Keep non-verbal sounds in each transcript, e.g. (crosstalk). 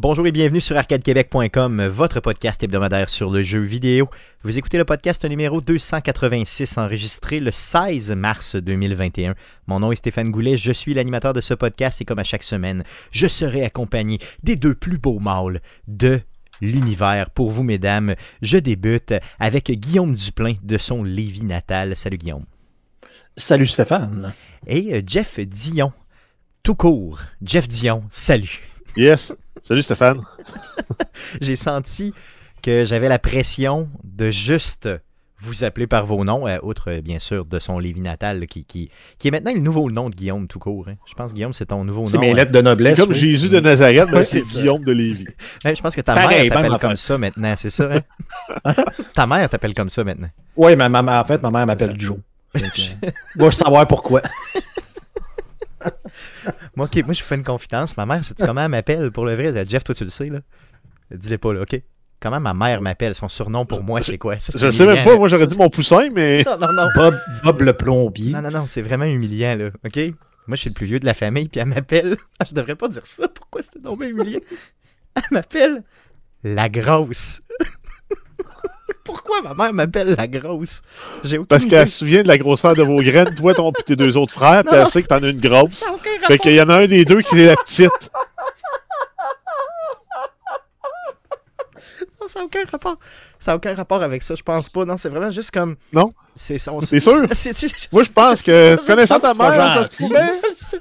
Bonjour et bienvenue sur arcadequebec.com, votre podcast hebdomadaire sur le jeu vidéo. Vous écoutez le podcast numéro 286 enregistré le 16 mars 2021. Mon nom est Stéphane Goulet, je suis l'animateur de ce podcast et comme à chaque semaine, je serai accompagné des deux plus beaux mâles de l'univers. Pour vous, mesdames, je débute avec Guillaume Duplain de son Lévis natal. Salut Guillaume. Salut Stéphane. Et euh, Jeff Dion, tout court. Jeff Dion, salut. Yes. Salut Stéphane. (laughs) J'ai senti que j'avais la pression de juste vous appeler par vos noms, euh, outre bien sûr de son Lévis natal, qui, qui, qui est maintenant le nouveau nom de Guillaume tout court. hein. Je pense Guillaume, c'est ton nouveau nom. C'est mes hein. lettres de noblesse. Comme oui. Jésus de Nazareth, Ouais, c'est. Guillaume de Lévis. (laughs) Ouais, je pense que ta Pareil, mère t'appelle comme ça maintenant, c'est ça? hein? (laughs) ta mère t'appelle comme ça maintenant. Oui, ma en fait, ma mère m'appelle Joe. Donc, euh, savoir pourquoi. Moi, ok, moi je vous fais une confidence. Ma mère, sais-tu comment elle m'appelle? Pour le vrai? Elle dit, Jeff, toi tu le sais, là. Dis-le pas là, ok? Comment ma mère m'appelle? Son surnom pour moi, c'est quoi? Ça, c'est Je ne sais même pas, là. moi j'aurais dit mon poussin, mais c'est- Non, non, non. Bob, Bob le plombier. Non, non, non, c'est vraiment humiliant, là. OK? Moi, je suis le plus vieux de la famille, puis elle m'appelle. (laughs) Je devrais pas dire ça. Pourquoi c'était bien humiliant? Elle m'appelle la grosse. Pourquoi ma mère m'appelle la grosse? J'ai aucune parce qu'elle se souvient de la grosseur de vos graines, toi ton, pis tes deux autres frères, puis elle sait que t'en as une grosse. Ça n'a aucun Fait rapport. qu'il y en a un des deux qui est la petite. (laughs) Non, ça n'a aucun rapport. Ça n'a aucun rapport avec ça, je pense pas. Non, c'est vraiment juste comme. Non? C'est sûr? (laughs) Moi je pense que, connaissant ta mère, ça se.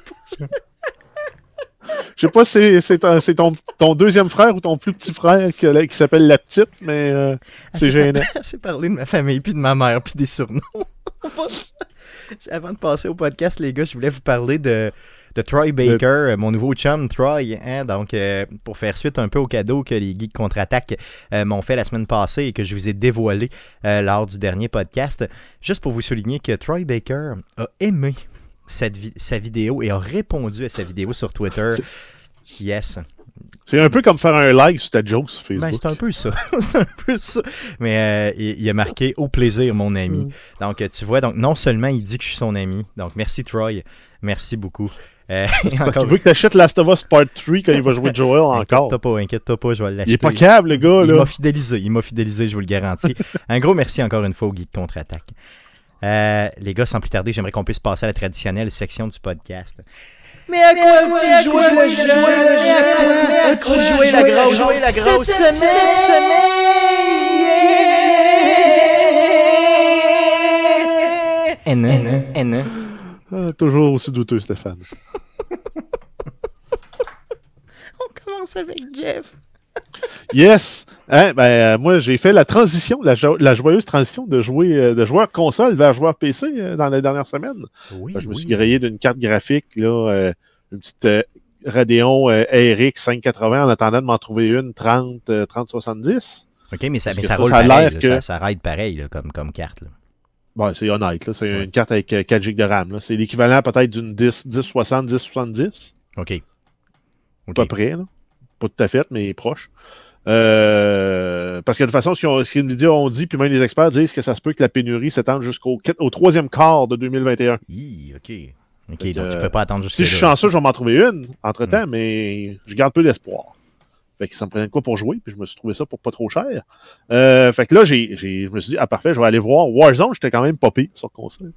Je sais pas. Je sais pas si c'est- ton, c'est ton, ton deuxième frère ou ton plus petit frère qui, qui s'appelle la petite, mais euh, c'est gênant. (laughs) C'est parler de ma famille, puis de ma mère, puis des surnoms. (laughs) Avant de passer au podcast, les gars, je voulais vous parler de, de Troy Baker, euh, mon nouveau chum Troy. hein. donc, euh, pour faire suite un peu au cadeau que les geeks contre-attaque euh, m'ont fait la semaine passée et que je vous ai dévoilé euh, lors du dernier podcast, juste pour vous souligner que Troy Baker a aimé cette vi- sa vidéo et a répondu à sa vidéo sur Twitter. (laughs) Yes. C'est un peu comme faire un like sur ta joke sur Ben, Facebook. c'est un peu ça. (laughs) c'est un peu ça. Mais euh, il, il a marqué au plaisir, mon ami. Mm. Donc, tu vois, donc non seulement il dit que je suis son ami. Donc, merci Troy. Merci beaucoup. Euh, (laughs) Parce encore qu'il veut que t'achètes Last of Us Part 3 quand il va jouer Joel encore. Inquiète-toi pas, inquiète-toi pas, je vais l'acheter. Il est pas câble, le gars, Il m'a fidélisé, il m'a fidélisé, je vous le garantis. Un gros merci encore une fois au Geek Contre-Attaque. Euh, les gars, sans plus tarder, j'aimerais qu'on puisse passer à la traditionnelle section du podcast. Mais à quoi jeu? Mais à quoi tu joues la grosse? jouer semaine! N, N. Ah, toujours aussi douteux, Stéphane. On commence avec Jeff. Yes! Hein, ben, euh, moi, j'ai fait la transition, la, jo- la joyeuse transition de jouer euh, de joueur console vers joueur PC euh, dans la dernière semaine. Oui, Ben, je me suis grillé d'une carte graphique, là, une petite Radeon RX 580 en attendant de m'en trouver une 30, euh, 3070. Ok, mais ça, mais ça ça, roule ça pareil. l'air là, que- Ça, ça ride pareil là, comme, comme carte. là. Bon, c'est honnête. C'est Ouais. une carte avec euh, 4 GB de RAM. C'est l'équivalent peut-être d'une 10, 1060, 1070. Ok. À Ok. peu près, là. Pas tout à fait, mais proche. Euh, parce que de toute façon, si, on, si ont dit, puis même les experts disent que ça se peut que la pénurie s'étende jusqu'au au troisième quart de 2021. Hi, ok. Ok, que, donc tu euh, peux pas attendre jusqu'à Si je suis chanceux, je vais m'en trouver une entre-temps, mais je garde peu d'espoir. Fait que ça me prenait de quoi pour jouer, puis je me suis trouvé ça pour pas trop cher. Euh, fait que là, j'ai, j'ai- je me suis dit, ah parfait, je vais aller voir. Warzone, j'étais quand même pas pire sur console.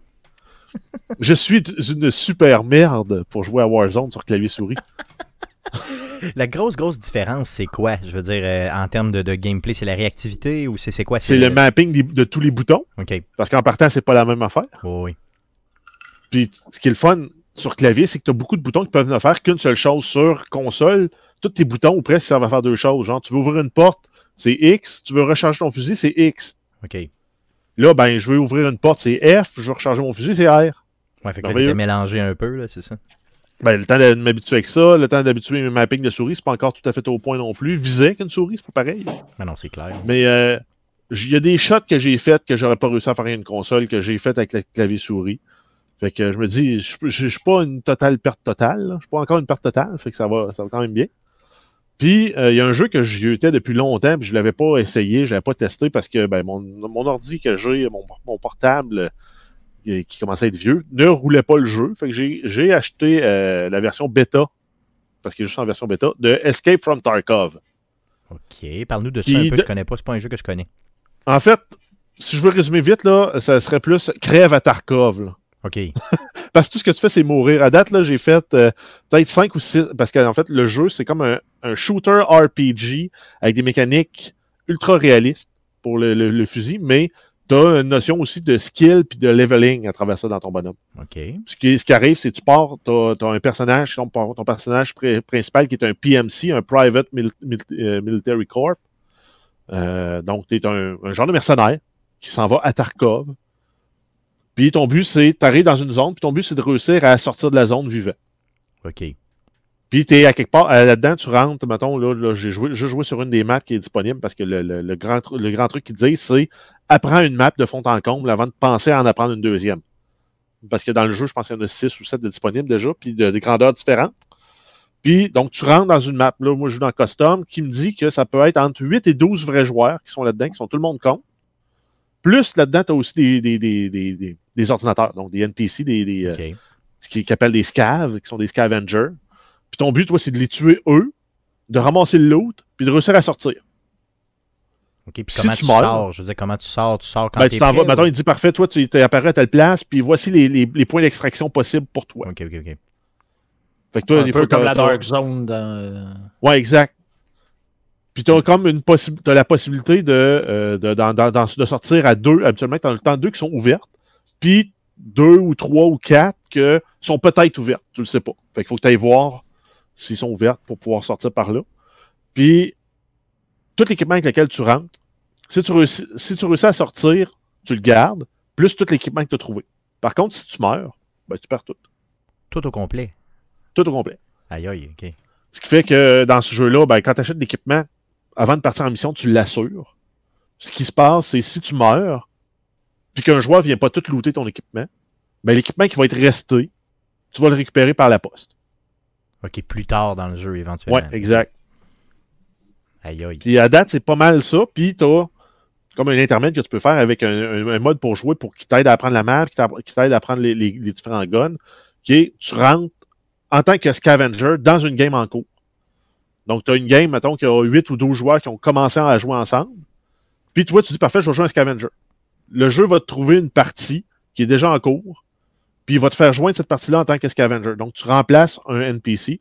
(laughs) je suis une super merde pour jouer à Warzone sur clavier souris. (laughs) (laughs) La grosse, grosse différence, c'est quoi? Je veux dire, euh, en termes de, de gameplay, c'est la réactivité ou c'est quoi? C'est le mapping des- de tous les boutons, Ok. parce qu'en partant, c'est pas la même affaire. Oh, oui. Puis ce qui est le fun sur clavier, c'est que tu as beaucoup de boutons qui peuvent ne faire qu'une seule chose sur console. Tous tes boutons, ou presque, servent à faire deux choses. Genre, tu veux ouvrir une porte, c'est X. Tu veux recharger ton fusil, c'est X. Ok. Là, ben, je veux ouvrir une porte, c'est F. Je veux recharger mon fusil, c'est R. Ouais, fait que là, mélangé un peu, là, c'est ça Ben, le temps de m'habituer avec ça, le temps d'habituer mes mappings de souris, c'est pas encore tout à fait au point non plus. Viser avec une souris, c'est pas pareil. Mais non, c'est clair. Mais euh, il y a des shots que j'ai faites que j'aurais pas réussi à faire avec une console, que j'ai fait avec le clavier souris. Fait que je me dis, je je- je suis pas une totale perte totale. là. Je suis pas encore une perte totale, fait que ça va, ça va quand même bien. Puis euh, il y a un jeu que j'y étais depuis longtemps, puis je l'avais pas essayé, je l'avais pas testé parce que ben, mon, mon ordi que j'ai, mon, mon portable qui commençait à être vieux, ne roulait pas le jeu. Fait que j'ai acheté euh, la version bêta parce qu'il est juste en version bêta, de Escape from Tarkov. OK. Parle-nous de ça un peu. de- Je connais pas. C'est pas un jeu que je connais. En fait, si je veux résumer vite, là, ça serait plus crève à Tarkov. là. OK. (laughs) Parce que tout ce que tu fais, c'est mourir. À date, là, j'ai fait euh, peut-être 5 ou 6. Parce qu'en fait, le jeu, c'est comme un, un shooter RPG avec des mécaniques ultra réalistes pour le, le- le fusil, mais tu as une notion aussi de skill puis de leveling à travers ça dans ton bonhomme. OK. Ce qui, ce qui arrive, c'est que tu pars, tu as, un personnage, ton, ton personnage pr- principal qui est un PMC, un Private Mil- Mil- euh, Military Corp. Euh, donc, tu es un, un genre de mercenaire qui s'en va à Tarkov. Puis ton but, c'est t'arrives dans une zone, puis ton but, c'est de réussir à sortir de la zone vivant. OK. Puis tu es à quelque part, euh, là-dedans, tu rentres, mettons, là, là, j'ai joué, j'ai joué sur une des maps qui est disponible parce que le, le- le grand, le grand truc qu'ils disent, c'est apprends une map de fond en comble avant de penser à en apprendre une deuxième. Parce que dans le jeu, je pense qu'il y en a 6 ou 7 de disponibles déjà, puis de, de grandeurs différentes. Puis, donc, tu rentres dans une map, là, moi, je joue dans Custom, qui me dit que ça peut être entre 8 et 12 vrais joueurs qui sont là-dedans, qui sont tout le monde compte. Plus, là-dedans, tu as aussi des, des, des, des, des- ordinateurs, donc des NPC, des, des, euh, OK. ce qu'ils qu'ils appellent des scavs, qui sont des scavengers. Puis ton but, toi, c'est de les tuer eux, de ramasser le loot, puis de réussir à sortir. OK. Puis Si comment tu tu, meurs- sors? Je veux dire, comment tu sors? Tu sors quand Ben, tu t'en vas, ou- il dit parfait, toi, tu t'es apparu à telle place, puis voici les, les- les points d'extraction possibles pour toi. OK, OK, OK. Fait que toi, un des peu fois, comme t'as- la t'as- Dark Zone dans. euh, Ouais, exact. Puis tu as comme une possibilité, t'as la possibilité de, euh, de, dans- dans- dans- de sortir à deux, habituellement, tu as le temps deux qui sont ouvertes, puis deux ou trois ou quatre que sont peut-être ouvertes, tu le sais pas. Fait qu'il faut que tu ailles voir s'ils sont ouvertes pour pouvoir sortir par là. Puis, tout l'équipement avec lequel tu rentres, si tu, réussis, si tu réussis à sortir, tu le gardes, plus tout l'équipement que tu as trouvé. Par contre, si tu meurs, ben, tu perds tout. Tout au complet. Tout au complet. Aïe, aïe, OK. Ce qui fait que dans ce jeu-là, ben, quand tu achètes l'équipement, avant de partir en mission, tu l'assures. Ce qui se passe, c'est si tu meurs, puis qu'un joueur ne vient pas tout looter ton équipement, ben, l'équipement qui va être resté, tu vas le récupérer par la poste. OK, plus tard dans le jeu, éventuellement. Ouais, exact. Aïe, aïe. Puis à date, c'est pas mal ça. Puis tu as comme un intermède que tu peux faire avec un, un- un mode pour jouer pour qui t'aide à apprendre la map, qui t'a- qui t'aide à apprendre les, les- les différents guns, qui est tu rentres en tant que scavenger dans une game en cours. Donc, tu as une game, mettons, qui a 8 ou 12 joueurs qui ont commencé à jouer ensemble. Puis toi, tu dis parfait, je vais jouer un scavenger. Le jeu va te trouver une partie qui est déjà en cours, puis il va te faire joindre cette partie-là en tant que scavenger. Donc, tu remplaces un NPC.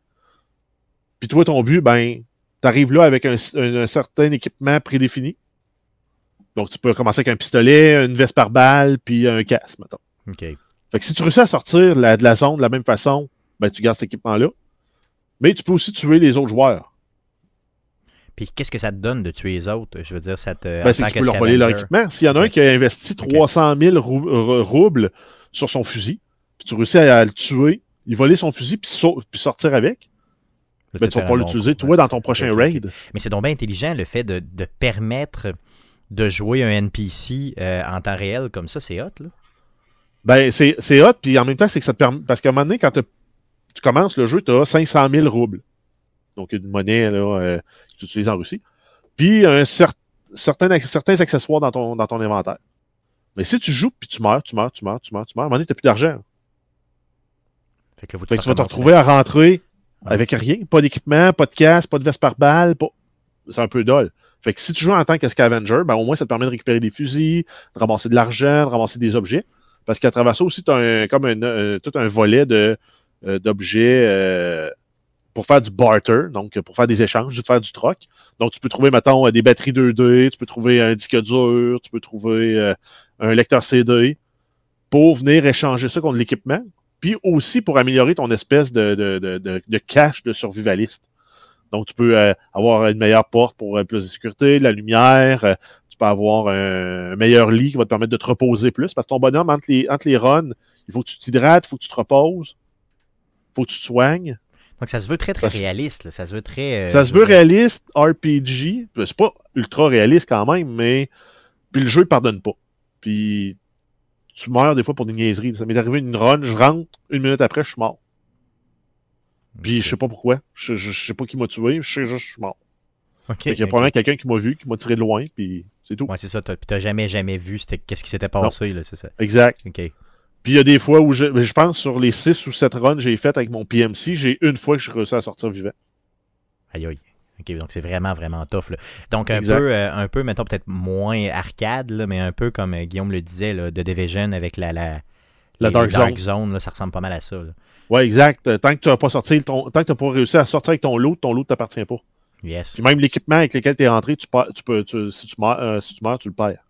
Puis toi, ton but, ben, tu arrives là avec un, un- un certain équipement prédéfini. Donc, tu peux commencer avec un pistolet, une veste par balle, puis un casque, mettons. OK. Fait que si tu réussis à sortir la- de la zone de la même façon, ben, tu gardes cet équipement-là. Mais tu peux aussi tuer les autres joueurs. Puis qu'est-ce que ça te donne de tuer les autres? Je veux dire, ça te. en Ben, c'est que tu peux leur voler leur équipement. S'il y en a un qui a investi 300 000 rou- r- roubles sur son fusil, puis tu réussis à, à le tuer, il voler son fusil, puis, puis sortir avec, ben, tu vas bon l'utiliser, toi, dans ton prochain raid. Mais c'est donc bien intelligent le fait de, de permettre de jouer un NPC euh, en temps réel comme ça, c'est hot, là. Ben, c'est hot, puis en même temps, c'est que ça te permet. Parce qu'à un moment donné, quand tu commences le jeu, tu as 500 000 roubles. Donc, une monnaie là, euh, que tu utilises en Russie. Puis, un cer- certain, certains accessoires dans ton, dans ton inventaire. Mais si tu joues, puis tu meurs, tu meurs, tu meurs, tu meurs, tu meurs, à un moment donné, tu plus d'argent. Fait que là, faut Fait que tu vas te retrouver à rentrer Ouais. avec rien. Pas d'équipement, pas de casque, pas de veste par balle. Pas... C'est un peu dole. Fait que si tu joues en tant que scavenger, ben, au moins, ça te permet de récupérer des fusils, de ramasser de l'argent, de ramasser des objets. Parce qu'à travers ça aussi, tu as un, comme un, euh, tout un volet de, euh, d'objets euh, pour faire du barter, donc pour faire des échanges, juste faire du troc. Donc, tu peux trouver, mettons, des batteries 2D, tu peux trouver un disque dur, tu peux trouver un lecteur CD pour venir échanger ça contre de l'équipement. Puis aussi pour améliorer ton espèce de, de, de, cache de survivaliste. Donc, tu peux euh, avoir une meilleure porte pour euh, plus de sécurité, de la lumière. euh, tu peux avoir un, meilleur lit qui va te permettre de te reposer plus. Parce que ton bonhomme, entre les, entre les runs, il faut que tu t'hydrates, il faut que tu te reposes, il faut que tu te soignes. Donc ça se veut très très Parce- réaliste, là. ça se veut très. Ça se veut réaliste, RPG. C'est pas ultra réaliste quand même, mais. Puis le jeu, il pardonne pas. Puis tu meurs des fois pour des niaiseries. Ça m'est arrivé une run, je rentre, une minute après, je suis mort. Puis je sais pas pourquoi. Je, je, je sais pas qui m'a tué, je sais juste que je suis mort. Qu'il y a probablement quelqu'un qui m'a vu, qui m'a tiré de loin, puis c'est tout. Ouais, c'est ça. Puis t'as jamais, jamais vu c'était- qu'est-ce qui s'était passé, là, c'est ça. Exact. OK. Puis il y a des fois où je, je pense sur les 6 ou 7 runs que j'ai fait avec mon PMC, j'ai une fois que je suis réussi à sortir vivant. Aïe aïe. Donc c'est vraiment, vraiment tough. là. Donc un Exact. peu, euh, un peu, mettons, peut-être moins arcade, là, mais un peu comme euh, Guillaume le disait, là, de Division avec la, la, La les- Dark les Zone. là, ça ressemble pas mal à ça. Ouais, exact. Euh, Tant que tu n'as pas sorti ton, tant que tu pas réussi à sortir avec ton lot, ton lot ne t'appartient pas. Yes. Puis même l'équipement avec lequel tu es rentré, tu, tu peux, tu- si, tu meurs, euh, si tu meurs, tu le perds.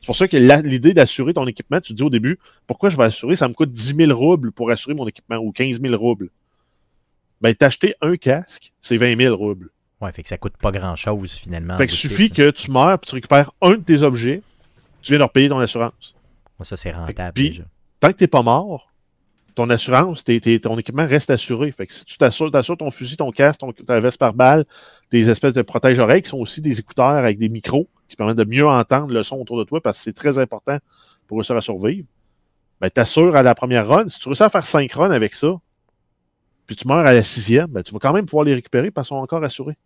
C'est pour ça que l'idée d'assurer ton équipement, tu te dis au début, pourquoi je vais assurer? Ça me coûte 10 000 roubles pour assurer mon équipement ou 15 000 roubles. Ben, t'acheter un casque, c'est 20 000 roubles. Ouais, fait que ça coûte pas grand-chose finalement. Fait que suffit que tu meurs puis tu récupères un de tes objets, tu viens de repayer ton assurance. Ouais, Ça, c'est rentable Puis-. Tant que t'es pas mort, ton assurance, ton équipement reste assuré. Fait que si tu t'assures, t'assures ton fusil, ton casque, ton, ta veste par balle, des espèces de protège-oreilles qui sont aussi des écouteurs avec des micros qui permettent de mieux entendre le son autour de toi parce que c'est très important pour réussir à survivre. Ben, t'assures à la première run. Si tu réussis à faire cinq runs avec ça, puis tu meurs à la sixième, ben, tu vas quand même pouvoir les récupérer parce qu'ils sont encore assurés.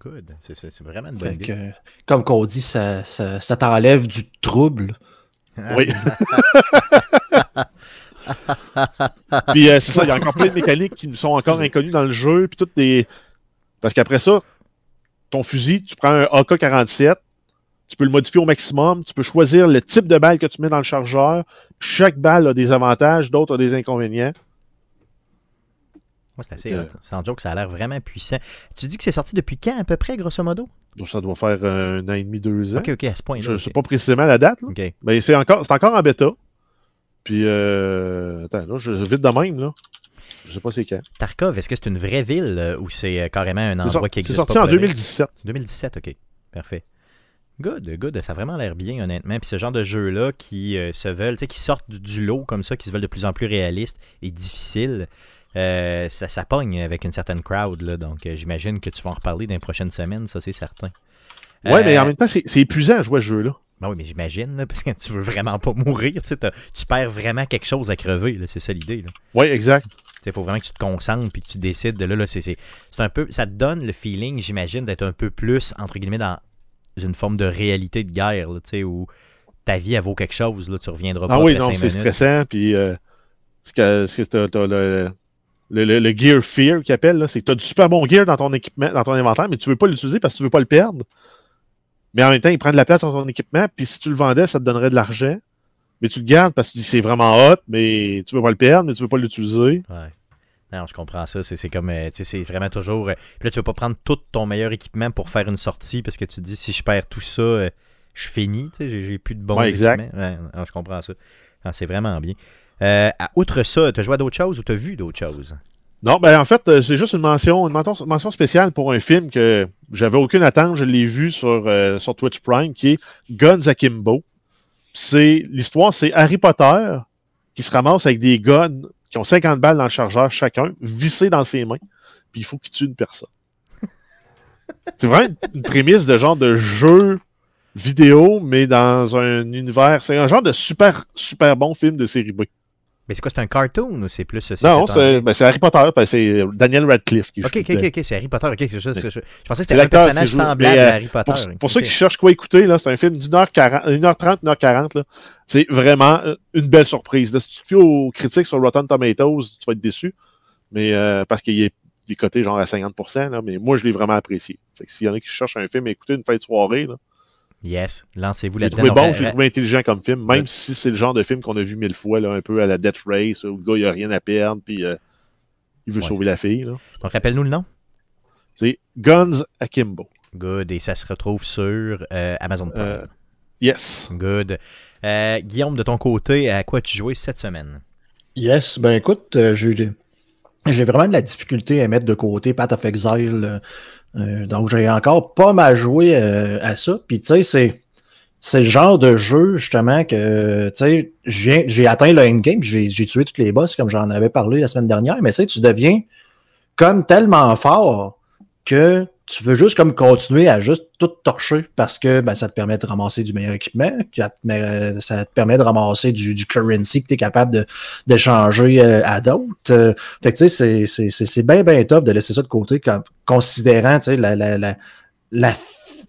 Good. C'est- vraiment une bonne Fait idée. que, comme qu'on dit, ça, ça, ça t'enlève du trouble. Oui. (laughs) Puis euh, c'est ça, il y a encore plein de mécaniques qui me sont encore inconnues dans le jeu. Puis toutes des. Parce qu'après ça, ton fusil, tu prends un AK-47, tu peux le modifier au maximum, tu peux choisir le type de balle que tu mets dans le chargeur. Puis chaque balle a des avantages, d'autres a des inconvénients. Ouais, c'est assez Euh. Sans joke, ça a l'air vraiment puissant. Tu dis que c'est sorti depuis quand à peu près, grosso modo? Donc ça doit faire un an et demi, deux ans. Ok, ok, à ce point-là. Je ne sais pas précisément la date, là. Ok. mais c'est encore, c'est encore en bêta. Puis, euh, attends, là, je, vite de même, là. Je sais pas c'est quand. Tarkov, est-ce que c'est une vraie ville euh, ou c'est carrément un C'est endroit qui c'est existe sorti pas en pour le vrai? 2017. 2017, ok. Parfait. Good, good. Ça a vraiment l'air bien, honnêtement. Puis ce genre de jeux-là qui euh, se veulent, tu sais, qui sortent du- du lot comme ça, qui se veulent de plus en plus réalistes et difficiles, euh, ça, ça pogne avec une certaine crowd. Là, donc euh, j'imagine que tu vas en reparler dans les prochaines semaines, ça c'est certain. Ouais, mais Euh, en même temps, c'est épuisant à jouer à ce jeu-là. Ben oui, mais j'imagine, parce que tu veux vraiment pas mourir. Tu perds vraiment quelque chose à crever. C'est ça l'idée. Oui, exact. Il faut vraiment que tu te concentres puis que tu décides de là, là c'est, un peu, ça te donne le feeling, j'imagine, d'être un peu plus, entre guillemets, dans une forme de réalité de guerre, là, où ta vie, elle vaut quelque chose, là, tu reviendras pas Ah oui, non, c'est stressant. Puis, euh, ce que, ce que t'as le, le, le- le Gear Fear qu'ils appellent, c'est que tu as du super bon gear dans ton équipement, dans ton inventaire, mais tu veux pas l'utiliser parce que tu veux pas le perdre. Mais en même temps, il prend de la place dans ton équipement, puis si tu le vendais, ça te donnerait de l'argent. Mais tu le gardes parce que tu dis c'est vraiment hot, mais tu veux pas le perdre, mais tu veux pas l'utiliser. Ouais. Non, je comprends ça. C'est, comme, euh, tu sais, c'est vraiment toujours. euh, puis là, tu veux pas prendre tout ton meilleur équipement pour faire une sortie parce que tu te dis, si je perds tout ça, euh, je finis, tu sais, j'ai, plus de bons Ouais, équipements. Ouais, non, je comprends ça. Non, c'est vraiment bien. Euh, outre ça, tu as joué à d'autres choses ou tu as vu d'autres choses? Non, ben en fait, euh, c'est juste une mention, une mention, spéciale pour un film que j'avais aucune attente, je l'ai vu sur, euh, sur Twitch Prime, qui est Guns Akimbo. C'est l'histoire, c'est Harry Potter qui se ramasse avec des guns qui ont 50 balles dans le chargeur chacun, vissés dans ses mains, puis il faut qu'il tue une personne. (laughs) c'est vraiment une, une prémisse de genre de jeu vidéo, mais dans un univers. C'est un genre de super, super bon film de série B. Mais c'est quoi, c'est un cartoon ou c'est plus. c'est Non, c'est ben, c'est Harry Potter, ben, c'est Daniel Radcliffe qui joue ok, ok, ok, c'est Harry Potter. Ok, c'est ça, ça. Je pensais que c'était un personnage semblable mais, euh, à Harry Potter. Pour, ceux qui cherchent quoi écouter, là, c'est un film d'une heure 40, 1h30, 1h40. là. C'est vraiment euh, une belle surprise. Là, si tu te fies aux critiques sur Rotten Tomatoes, tu vas être déçu. Mais euh, parce qu'il est, il est coté genre à 50%, là, mais moi je l'ai vraiment apprécié. Fait que s'il y en a qui cherchent un film à écouter une fin de soirée, là, Yes, lancez-vous là-dedans. trouvé bon, Donc, je l'ai ra- trouvé intelligent comme film, même Ouais. si c'est le genre de film qu'on a vu mille fois, là, un peu à la Death Race, où le gars il a rien à perdre, puis euh, il veut Ouais. sauver la fille. là. Donc, rappelle-nous le nom. C'est Guns Akimbo. Good, et ça se retrouve sur euh, Amazon Prime. Euh, Yes. Good. Euh, Guillaume, de ton côté, à quoi tu jouais cette semaine? Yes, ben écoute, euh, j'ai j'ai vraiment de la difficulté à mettre de côté Path of Exile. Euh, donc j'ai encore pas mal joué euh, à ça. Puis tu sais, c'est c'est le genre de jeu justement que tu sais, j'ai atteint le endgame, j'ai tué tous les boss comme j'en avais parlé la semaine dernière. Mais tu sais, tu deviens comme tellement fort que tu veux juste comme continuer à juste tout torcher parce que ben, ça te permet de ramasser du meilleur équipement, euh, ça te permet de ramasser du, du currency que tu es capable d'échanger euh, à d'autres. Euh, fait que tu sais, c'est- bien, bien top de laisser ça de côté, comme, considérant la, la, la, la,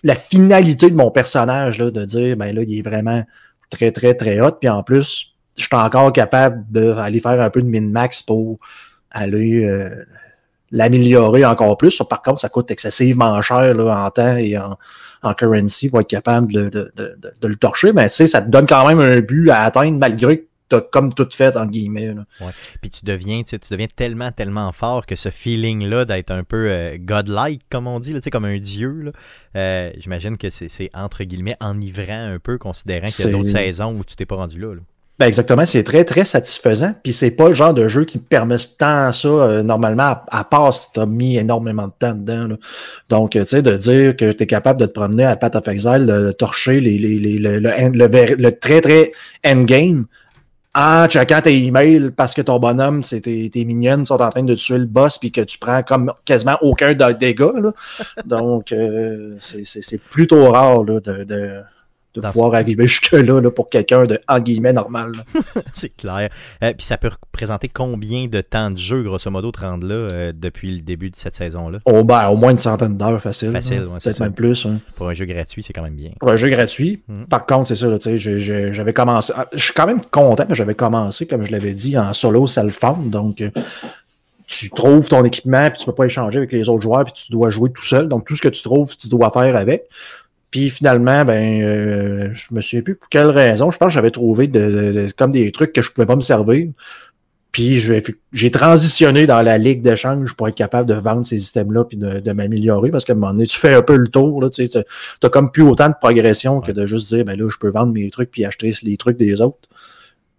la finalité de mon personnage, là, de dire, ben là, il est vraiment très, très, très hot. Puis en plus, je suis encore capable d'aller faire un peu de min-max pour aller euh, l'améliorer encore plus. Ça, par contre, ça coûte excessivement cher là, en temps et en, en currency pour être capable de, de, de, de le torcher. Mais tu sais, ça te donne quand même un but à atteindre malgré que t'as comme tout fait, en guillemets. Là. Ouais. Puis tu deviens, tu deviens tellement, tellement fort que ce feeling-là d'être un peu euh, godlike, comme on dit, là, comme un dieu, là, euh, j'imagine que c'est entre guillemets enivrant un peu, considérant qu'il y a d'autres saisons où tu t'es pas rendu là. là. Ben exactement, c'est très très satisfaisant. Puis c'est pas le genre de jeu qui me permet tant ça euh, normalement, à, part si t'as mis énormément de temps dedans. Là. Donc, tu sais, de dire que tu es capable de te promener à Path of Exile, de torcher les, les, les, le, le, le, le, très très endgame en checkant tes emails parce que ton bonhomme, c'est tes, tes mignonnes sont en train de tuer le boss puis que tu prends comme quasiment aucun dégât. Là. Donc, euh, c'est plutôt rare là, de, de de Dans pouvoir arriver jusque-là là, pour quelqu'un de, en guillemets, normal. (laughs) c'est clair. Euh, Puis ça peut représenter combien de temps de jeu, grosso modo, te rendre là euh, depuis le début de cette saison-là? Oh, ben, au moins une centaine d'heures, facile. Facile, ouais, Peut-être même plus. Hein. Pour un jeu gratuit, c'est quand même bien. Pour un jeu gratuit, mm -hmm. par contre, c'est ça, tu sais, j'avais commencé... Ah, je suis quand même content, mais j'avais commencé, comme je l'avais dit, en solo self-found, donc... Euh, tu trouves ton équipement, puis tu peux pas échanger avec les autres joueurs, puis tu dois jouer tout seul. Donc, tout ce que tu trouves, tu dois faire avec. Puis finalement, ben, euh, je me souviens plus pour quelle raison. Je pense que j'avais trouvé de, de, de, comme des trucs que je pouvais pas me servir. Puis j'ai transitionné dans la ligue d'échange pour être capable de vendre ces systèmes-là puis de, de m'améliorer parce qu'à un moment donné, tu fais un peu le tour. Tu sais, as comme plus autant de progression que de juste dire ben là, je peux vendre mes trucs puis acheter les trucs des autres.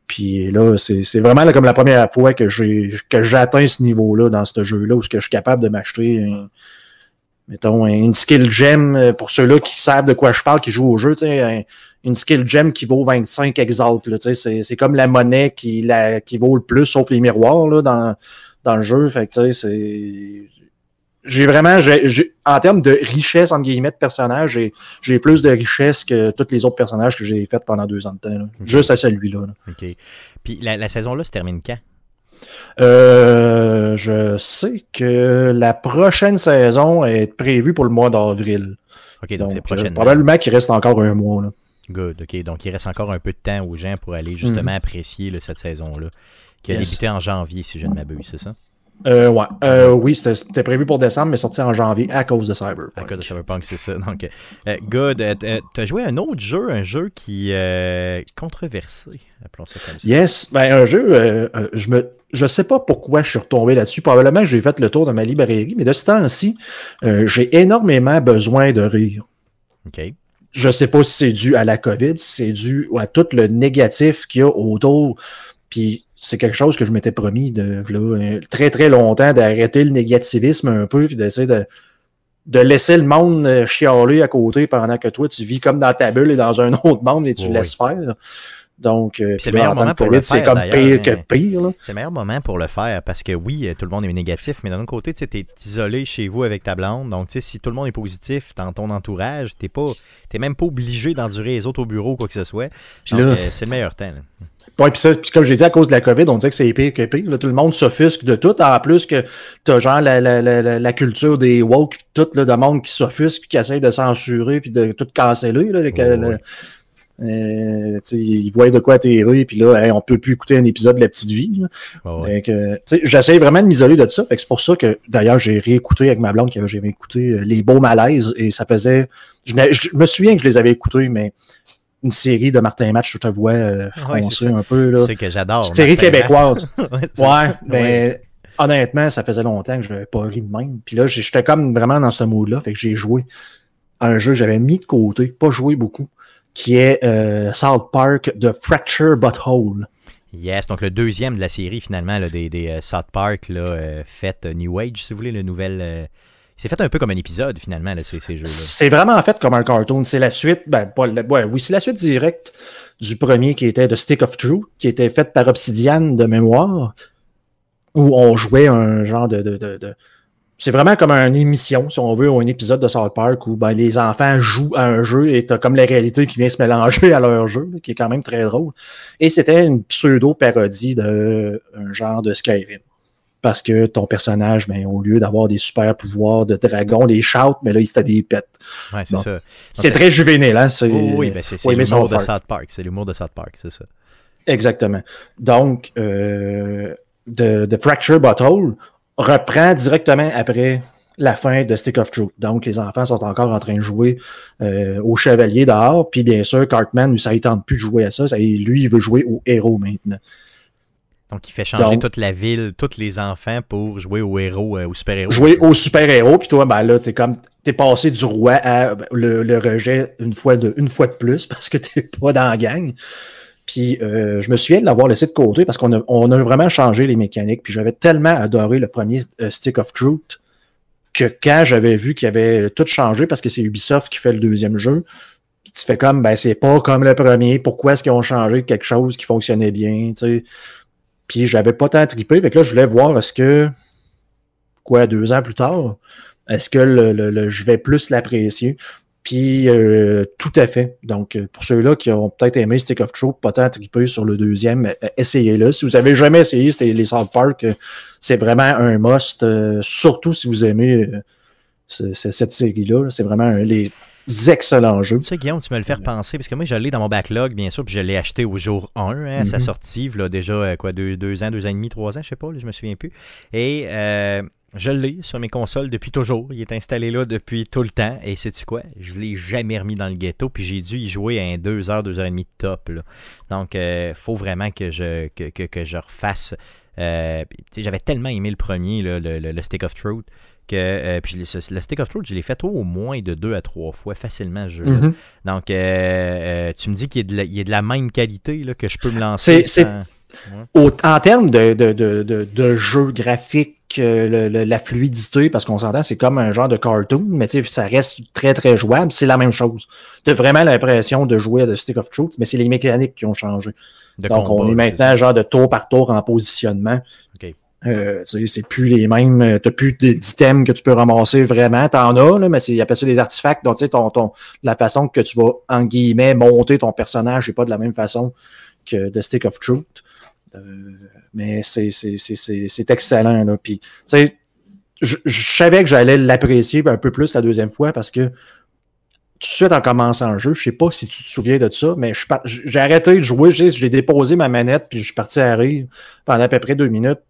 Puis là, c'est vraiment là, comme la première fois que j'ai que j'atteins ce niveau-là dans ce jeu-là où je suis capable de m'acheter mettons, une skill gem, pour ceux-là qui savent de quoi je parle, qui jouent au jeu, une skill gem qui vaut 25 exaltes. C'est comme la monnaie qui, la, qui vaut le plus, sauf les miroirs là, dans, dans le jeu. Fait que c'est. J'ai vraiment, j ai, j ai, en termes de richesse, entre guillemets, de personnages, j'ai plus de richesse que tous les autres personnages que j'ai fait pendant deux ans de temps. Là. Okay. Juste à celui-là. Là. OK. Puis la, la saison-là se termine quand? Euh, je sais que la prochaine saison est prévue pour le mois d'avril. OK, donc, donc euh, probablement qu'il reste encore un mois. Là. Good, OK. Donc il reste encore un peu de temps aux gens pour aller justement mmh. apprécier là, cette saison-là, qui a yes. débuté en janvier, si je ne m'abuse, c'est ça? Euh, ouais. Euh, oui, c'était prévu pour décembre, mais sorti en janvier à cause de Cyberpunk. À cause de Cyberpunk, c'est ça. Donc, euh, good. Euh, tu as joué à un autre jeu, un jeu qui est controversé, appelons ça comme ça. Yes. Ben, un jeu, je me. Je sais pas pourquoi je suis retombé là-dessus. Probablement j'ai fait le tour de ma librairie, mais de ce temps-ci, j'ai énormément besoin de rire. OK. Je sais pas si c'est dû à la COVID, si c'est dû à tout le négatif qu'il y a autour. Puis c'est quelque chose que je m'étais promis de là, très très longtemps d'arrêter le négativisme un peu puis d'essayer de, de laisser le monde chialer à côté pendant que toi tu vis comme dans ta bulle et dans un (laughs) autre monde et tu oui. laisses faire. Donc, c'est le meilleur moment pour le faire. C'est comme pire que pire. C'est le meilleur moment pour le faire parce que oui, tout le monde est négatif, mais d'un autre côté, tu es isolé chez vous avec ta blonde. Donc, si tout le monde est positif dans ton entourage, tu n'es même pas obligé d'endurer les autres au bureau ou quoi que ce soit. Donc, euh, c'est le meilleur temps. Là. Puis, puis comme j'ai dit, à cause de la COVID, on dit que c'est pire que pire. Là, tout le monde s'offusque de tout. En plus que tu as genre la, la, la, la, culture des woke, tout là, de monde qui s'offusque, qui essaye de censurer, puis de tout canceller. Là, le, ouais. Euh, ils voient de quoi atterrir, puis là, hey, on peut plus écouter un épisode de La Petite Vie. Oh, ouais. euh, J'essaie vraiment de m'isoler de ça. C'est pour ça que, d'ailleurs, j'ai réécouté avec ma blonde qui avait jamais écouté euh, Les Beaux Malaises, et ça faisait... Je, je, me souviens que je les avais écoutés, mais une série de Martin Match, je te vois euh, froncer ouais, un peu. Là. C'est que j'adore. Série québécoise. (laughs) ouais, ouais ben, honnêtement, ça faisait longtemps que je n'avais pas ri de même. Puis là, j'étais comme vraiment dans ce mood-là. Fait que j'ai joué à un jeu que j'avais mis de côté, pas joué beaucoup, qui est euh, South Park de Fracture Butthole. Yes, donc le deuxième de la série finalement là, des, des uh, South Park là, euh, fait New Age, si vous voulez, le nouvel euh, c'est fait un peu comme un épisode, finalement, là, ces, ces jeux-là. C'est vraiment fait comme un cartoon. C'est la suite, ben, pas, ouais, oui, c'est la suite directe du premier qui était de Stick of Truth, qui était fait par Obsidian de mémoire, où on jouait un genre de. de, de, de... C'est vraiment comme une émission, si on veut, ou un épisode de South Park où ben, les enfants jouent à un jeu et t'as comme la réalité qui vient se mélanger à leur jeu, qui est quand même très drôle. Et c'était une pseudo-parodie d'un genre de Skyrim parce que ton personnage, ben, au lieu d'avoir des super pouvoirs de dragon, les shout, mais là, il c'était des pets. Ouais, c'est ça. C'est très juvénile, hein? Oh, oui, ben c'est l'humour de South Park. C'est l'humour de South Park, c'est ça. Exactement. Donc, euh, The, The Fracture Bottle reprend directement après la fin de Stick of Truth. Donc, les enfants sont encore en train de jouer euh, au chevalier dehors. Puis, bien sûr, Cartman, ça ne tente plus de jouer à ça. ça. Lui, il veut jouer au héros maintenant. Donc, il fait changer Donc- toute la ville, tous les enfants pour jouer au héros, euh, au super-héros. Jouer au super-héros. Puis toi, ben là, t'es comme. T'es passé du roi à le, le rejet une fois, de, une fois de plus (laughs) parce que t'es pas dans la gang. Puis euh, je me souviens de l'avoir laissé de côté parce qu'on a, vraiment changé les mécaniques. Puis j'avais tellement adoré le premier euh, Stick of Truth que quand j'avais vu qu'il avait tout changé parce que c'est Ubisoft qui fait le deuxième jeu, tu fais comme ben c'est pas comme le premier, pourquoi est-ce qu'ils ont changé quelque chose qui fonctionnait bien, tu sais? Puis j'avais pas tant trippé, fait que là je voulais voir est-ce que quoi deux ans plus tard, est-ce que je vais plus l'apprécier? Puis euh, tout à fait. Donc, euh, pour ceux-là qui ont peut-être aimé Stick of Truth, pas tant trippé sur le deuxième, euh, essayez-le. Si vous avez jamais essayé c'était les South Park, c'est vraiment un must, euh, surtout si vous aimez euh, ce- ce- cette série-là. là. C'est vraiment un- les excellents jeux. Tu sais, Guillaume, tu me le fais repenser, parce que moi, je l'ai dans mon backlog, bien sûr, puis je l'ai acheté au jour 1, hein, à sa Mhm. sortie, là, déjà, quoi, deux, deux ans, deux ans et demi, trois ans, je sais pas, là, je me souviens plus. Et euh, je l'ai sur mes consoles depuis toujours. Il est installé là depuis tout le temps. Et sais-tu quoi? Je l'ai jamais remis dans le ghetto, puis j'ai dû y jouer à un deux heures, deux heures et demie de top. là. Donc, il faut vraiment que je, que, que- que je refasse. euh, J'avais tellement aimé le premier, là, le, le- le Stick of Truth, que euh, puis le, le Stick of Truth, je l'ai fait au moins de deux à trois fois facilement. Mhm. Donc, euh, euh, tu me dis qu'il est, de la- il est de la même qualité, là, que je peux me lancer. C'est- sans- en termes de, de, de, de jeu graphique, le- le- la fluidité, parce qu'on s'entend, c'est comme un genre de cartoon, mais tu sais, ça reste très très jouable, c'est la même chose. Tu as vraiment l'impression de jouer à The Stick of Truth, mais c'est les mécaniques qui ont changé. de Donc, combat, on est maintenant genre de tour par tour en positionnement. Euh, c'est plus les mêmes. euh, T'as plus d'items que tu peux ramasser vraiment. T'en as, là, mais c'est, ils appellent ça des artefacts. Donc, tu sais, ton, ton, la façon que tu vas, en guillemets, monter ton personnage, c'est pas de la même façon que The Stick of Truth. Euh, mais c'est, excellent, là. Puis, je, savais que j'allais l'apprécier un peu plus la deuxième fois parce que tout de suite en commençant le jeu, je sais pas si tu te souviens de ça, mais j'ai arrêté de jouer, j'ai j'ai déposé ma manette, puis je suis parti à rire pendant à peu près deux minutes.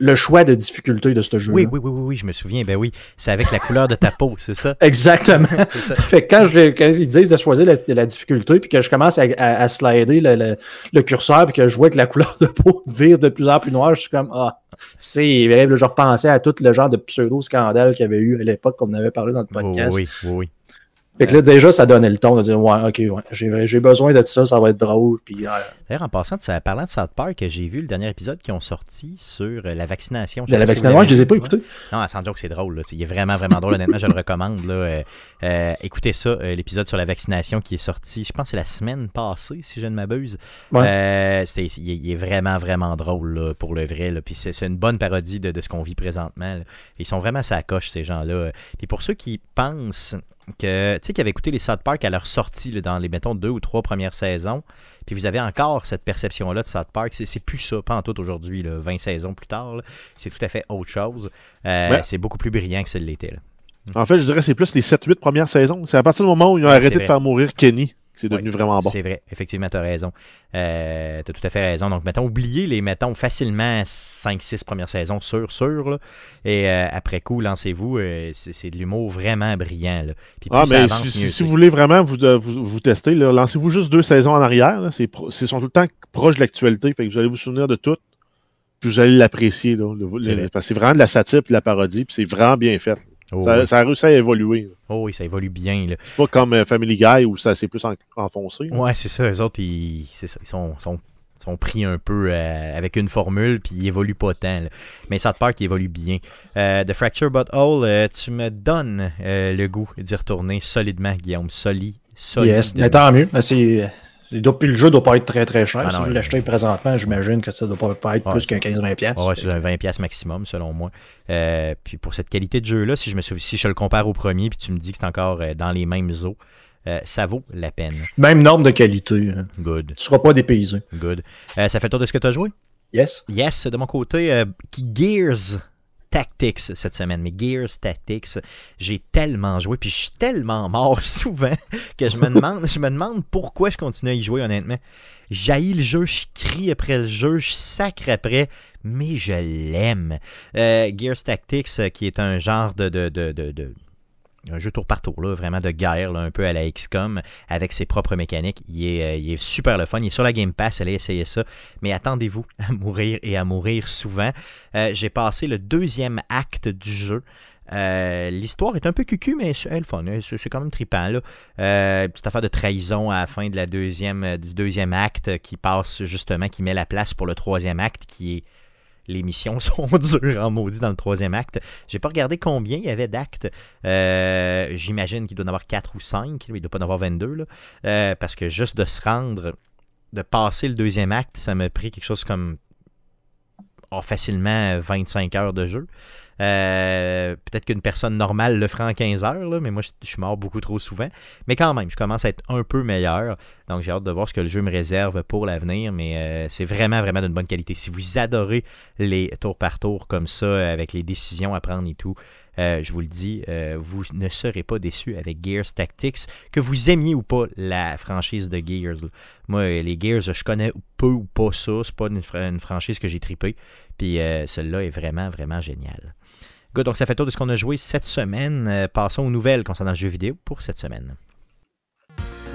Le choix de difficulté de ce jeu. Oui, oui, oui, oui, oui, je me souviens. Ben oui, c'est avec la couleur de ta peau, c'est ça? (laughs) Exactement. (laughs) Ça. (laughs) fait que quand, je, quand ils disent de choisir la, la difficulté, puis que je commence à, à- à slider le, le- le curseur, puis que je vois que la couleur de peau vire de plus en plus noire, je suis comme Ah, c'est vrai. Je repensais à tout le genre de pseudo-scandale qu'il y avait eu à l'époque, qu'on avait parlé dans le podcast. oui, oui, oui. Fait que là, déjà, ça donnait le ton de dire Ouais, ok, ouais, j'ai besoin de ça, ça va être drôle. Puis, euh, D'ailleurs, en passant, parlant de South Park, j'ai vu le dernier épisode qui ont sorti sur euh, la vaccination. De la vaccination, je les ai pas écoutés. Non, sans joke, c'est drôle. Là. Il est vraiment, vraiment drôle. Honnêtement, je le recommande. Là. Euh, euh, écoutez ça, euh, l'épisode sur la vaccination qui est sorti, je pense que c'est la semaine passée, si je ne m'abuse. Ouais. Euh, c'est- il, est- il est vraiment, vraiment drôle là, pour le vrai. Là. Puis c'est, une bonne parodie de, de ce qu'on vit présentement. là. Ils sont vraiment sa coche, ces gens-là. Puis pour ceux qui pensent que, tu sais, qui avaient écouté les South Park à leur sortie là, dans les, mettons, deux ou trois premières saisons, puis vous avez encore cette perception-là de South Park, c'est, plus ça, pas en tout aujourd'hui, là, 20 saisons plus tard. c'est tout à fait autre chose. Euh, Ouais. C'est beaucoup plus brillant que ça l'était. En fait, je dirais que c'est plus les 7-8 premières saisons. C'est à partir du moment où ils ont Ouais, arrêté de faire mourir Kenny c'est devenu vraiment bon. C'est vrai, effectivement, tu as raison. Euh, tu as tout à fait raison. Donc, mettons, oubliez les, mettons, facilement 5-6 premières saisons, sûr, sûr. là. Et euh, après coup, lancez-vous. euh, c'est c'est de l'humour vraiment brillant. Là. Puis plus Ah, ça mais avance, si, mieux si c'est. vous voulez vraiment vous, vous, vous tester, lancez-vous juste deux saisons en arrière. C'est sont tout le temps proches de l'actualité. Fait que vous allez vous souvenir de tout. Puis vous allez l'apprécier. vrai. parce que c'est vraiment de la satire et de la parodie. Puis c'est vraiment bien fait. Oh, ça, oui. ça a réussi à évoluer. Oh oui, ça évolue bien. Là. C'est pas comme euh, Family Guy où ça s'est plus en- enfoncé. là. Ouais, c'est ça. Eux autres, ils, c'est ça, ils sont, sont, sont pris un peu euh, avec une formule, puis ils évoluent pas tant. là. Mais South Park, il évolue bien. Euh, The Fracture Butthole, euh, tu me donnes euh, le goût d'y retourner solidement, Guillaume. Soli, solide. Yes, mais tant mieux. C'est- puis le jeu doit pas être très très cher. Ah si non, je l'acheter présentement, j'imagine que ça doit pas, être Ouais, plus qu'un 15-20$. piastres. Ouais, c'est un 20$ piastres maximum, selon moi. Euh, puis pour cette qualité de jeu-là, si je me souviens, si je le compare au premier, puis tu me dis que c'est encore euh, dans les mêmes eaux, euh, ça vaut la peine. Même norme de qualité. hein. Good, Tu seras pas dépaysé. good. Euh, ça fait le tour de ce que tu as joué? Yes. Yes, de mon côté, euh, qui Gears Tactics cette semaine, mais Gears Tactics, j'ai tellement joué, puis je suis tellement mort (laughs) souvent que je me (laughs) demande, je me demande pourquoi je continue à y jouer honnêtement. J'haïs le jeu, je crie après le jeu, je sacre après, mais je l'aime. Euh, Gears Tactics, euh, qui est un genre de, de, de, de, de un jeu tour par tour, vraiment de guerre, un peu à la XCOM, avec ses propres mécaniques. Il est, euh, il est, super le fun. Il est sur la Game Pass, allez essayer ça. Mais attendez-vous (laughs) à mourir et à mourir souvent. Euh, J'ai passé le deuxième acte du jeu. Euh, L'histoire est un peu cucu, mais c'est le fun. C'est quand même trippant. Là. Petite affaire de trahison à la fin de la deuxième, du deuxième acte qui passe justement, qui met la place pour le troisième acte qui est les missions (laughs) sont dures en maudit dans le troisième acte. J'ai pas regardé combien il y avait d'actes. Euh, J'imagine qu'il doit en avoir 4 ou 5. Il doit pas en avoir 22. Là. Euh, parce que juste de se rendre, de passer le deuxième acte, ça m'a pris quelque chose comme oh, facilement 25 heures de jeu. Euh, Peut-être qu'une personne normale le fera en 15 heures, là, mais moi je, suis mort beaucoup trop souvent. Mais quand même, je commence à être un peu meilleur. Donc j'ai hâte de voir ce que le jeu me réserve pour l'avenir. Mais euh, c'est vraiment, vraiment d'une bonne qualité. Si vous adorez les tour par tour comme ça, avec les décisions à prendre et tout, euh, je vous le dis, vous ne serez pas déçus avec Gears Tactics, que vous aimiez ou pas la franchise de Gears. Moi, les Gears, je connais peu ou pas ça. C'est pas une, franchise que j'ai tripé. Puis celle-là est vraiment, vraiment géniale. Good, donc ça fait tout de ce qu'on a joué cette semaine. Euh, passons aux nouvelles concernant le jeu vidéo pour cette semaine.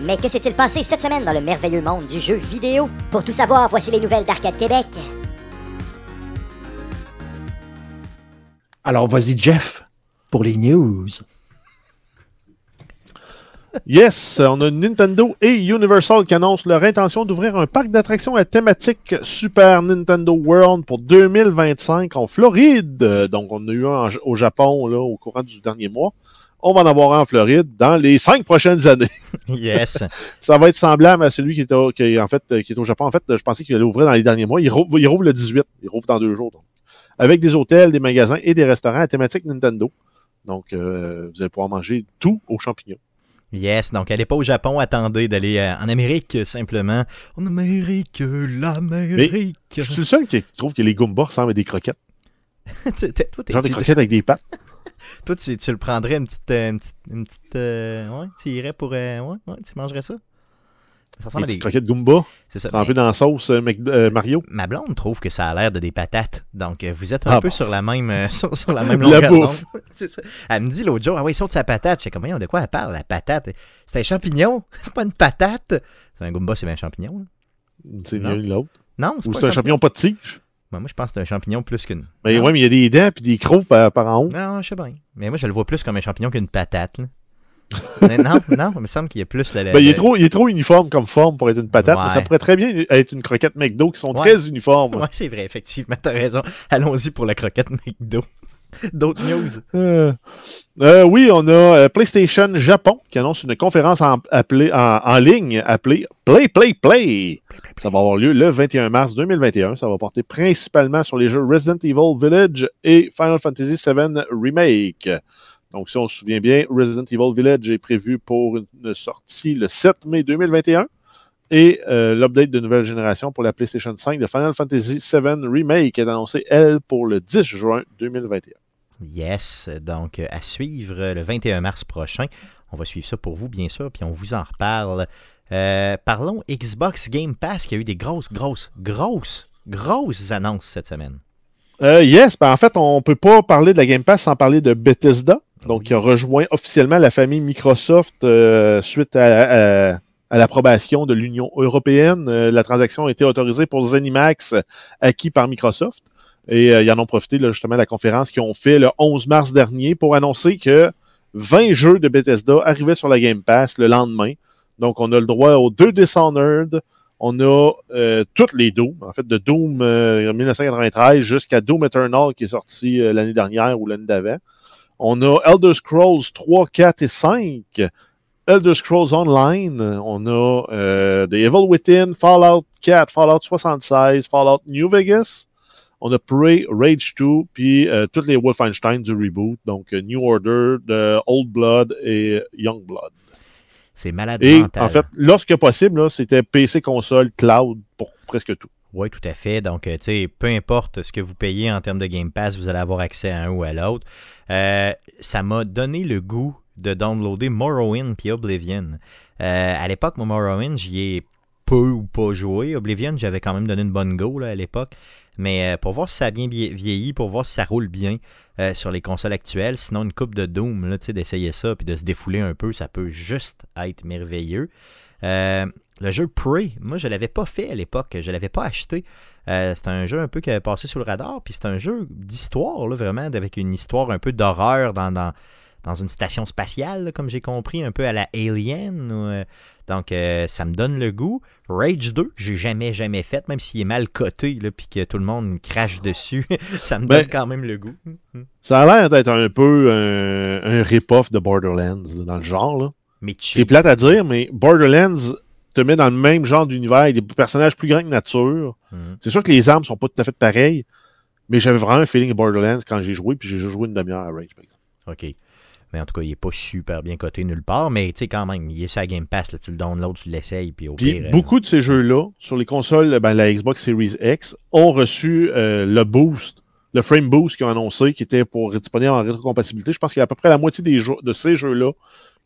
Mais que s'est-il passé cette semaine dans le merveilleux monde du jeu vidéo? Pour tout savoir, voici les nouvelles d'Arcade Québec. Alors, vas-y, Jeff, pour les news. Yes, on a Nintendo et Universal qui annoncent leur intention d'ouvrir un parc d'attractions à thématique Super Nintendo World pour 2025 en Floride. Donc, on a eu un au Japon là, au courant du dernier mois. On va en avoir un en Floride dans les cinq prochaines années. Yes. (laughs) Ça va être semblable à celui qui est au, qui, en fait, qui est au Japon. En fait, je pensais qu'il allait ouvrir dans les derniers mois. Il rouvre, il rouvre le 18. Il rouvre dans deux jours. Donc. Avec des hôtels, des magasins et des restaurants à thématique Nintendo. Donc, euh, vous allez pouvoir manger tout aux champignons. Yes, donc allez pas au Japon, attendez d'aller euh, en Amérique simplement. En Amérique, l'Amérique. Je suis le seul qui trouve que les Goombas ressemblent à des croquettes. (laughs) toi, Genre des croquettes avec des pattes. toi, tu, tu, le prendrais une petite. Une petite, une petite euh, ouais, tu irais pour. Euh, ouais, ouais, tu mangerais ça? Ça ressemble des à des croquettes Goomba. C'est ça. Un peu dans la sauce euh, Mario. Ma blonde trouve que ça a l'air de des patates. Donc, vous êtes un ah peu bon. sur la même, (laughs) sur, sur, la (laughs) même longueur d'onde. (laughs) Elle me dit l'autre jour, ah oui, il saute sa patate. Je sais comment, de quoi elle parle, la patate? C'est un champignon? C'est pas une patate? C'est un Goomba, c'est bien un champignon. C'est mieux que l'autre. Non, c'est pas un champignon pas de tige? Ben, moi, je pense que c'est un champignon plus qu'une. Mais oui, mais il y a des dents et des crocs par, par, en haut. Non, je sais bien. Mais moi, je le vois plus comme un champignon qu'une patate. Mais non, non, il me semble qu'il y a plus. La, la, ben, il, est trop, il est trop uniforme comme forme pour être une patate. Ouais. ça pourrait très bien être une croquette McDo qui sont ouais. très uniformes. Oui, c'est vrai, effectivement. T'as raison. Allons-y pour la croquette McDo. (laughs) D'autres news? Euh, euh, oui, on a euh, PlayStation Japon qui annonce une conférence en, appelée, en, en ligne appelée Play, Play, Play. Ça va avoir lieu le 21 mars 2021. Ça va porter principalement sur les jeux Resident Evil Village et Final Fantasy VII Remake. Donc, si on se souvient bien, Resident Evil Village est prévu pour une sortie le 7 mai 2021 et euh, l'update de nouvelle génération pour la PlayStation 5 de Final Fantasy VII Remake est annoncé, elle, pour le 10 juin 2021. Yes, donc à suivre le 21 mars prochain. On va suivre ça pour vous, bien sûr, puis on vous en reparle. Euh, parlons Xbox Game Pass qui a eu des grosses, grosses, grosses, grosses annonces cette semaine. Euh, yes, ben en fait, on ne peut pas parler de la Game Pass sans parler de Bethesda, donc qui a rejoint officiellement la famille Microsoft euh, suite à, à, à l'approbation de l'Union européenne. Euh, la transaction a été autorisée pour Zenimax acquis par Microsoft. Et euh, ils en ont profité là, justement de la conférence qu'ils ont fait le 11 mars dernier pour annoncer que 20 jeux de Bethesda arrivaient sur la Game Pass le lendemain. Donc, on a le droit aux deux Dishonored, on a euh, toutes les Doom, en fait, de Doom euh, 1993 jusqu'à Doom Eternal qui est sorti euh, l'année dernière ou l'année d'avant. On a Elder Scrolls 3, 4 et 5, Elder Scrolls Online, on a euh, The Evil Within, Fallout 4, Fallout 76, Fallout New Vegas, on a Prey, Rage 2, puis euh, toutes les Wolfenstein du reboot, donc New Order, Old Blood et Young Blood. C'est malade Et mental. en fait, lorsque possible, c'était PC, console, cloud pour presque tout. Oui, tout à fait. Donc, euh, tu sais, peu importe ce que vous payez en termes de Game Pass, vous allez avoir accès à un ou à l'autre. Euh, ça m'a donné le goût de downloader Morrowind puis Oblivion. Euh, à l'époque, moi, Morrowind, j'y ai peu ou pas joué. Oblivion, j'avais quand même donné une bonne go à l'époque. Mais pour voir si ça a bien vie- vieilli, pour voir si ça roule bien sur les consoles actuelles, sinon une coupe de Doom, d'essayer ça puis de se défouler un peu, ça peut juste être merveilleux. Le jeu Prey, moi je l'avais pas fait à l'époque, je l'avais pas acheté. Euh, c'est un jeu un peu qui avait passé sous le radar, puis c'est un jeu d'histoire, là, vraiment, avec une histoire un peu d'horreur dans, dans, dans une station spatiale, là, comme j'ai compris, un peu à la Alien. euh, donc euh, ça me donne le goût. Rage 2, j'ai jamais, jamais fait, même s'il est mal coté, là, puis que tout le monde crache dessus, (laughs) ça me Ben, donne quand même le goût. Ça a l'air d'être un peu un, un rip-off de Borderlands là, dans le genre. Là. C'est plate à dire, mais Borderlands te met dans le même genre d'univers avec des personnages plus grands que nature. Mhm. C'est sûr que les armes sont pas tout à fait pareilles, mais j'avais vraiment un feeling de Borderlands quand j'ai joué, puis j'ai juste joué une demi-heure à Rage. par exemple. OK. Mais en tout cas, il est pas super bien coté nulle part, mais tu sais, quand même, il est sur la Game Pass, là, tu le downloads, tu l'essayes, puis au Puis pire. euh, beaucoup de ces jeux-là, sur les consoles, ben, la Xbox Series X, ont reçu euh, le boost, le frame boost qu'ils ont annoncé, qui était pour disponible en rétrocompatibilité. Je pense qu'il y a à peu près la moitié des jeux, de ces jeux-là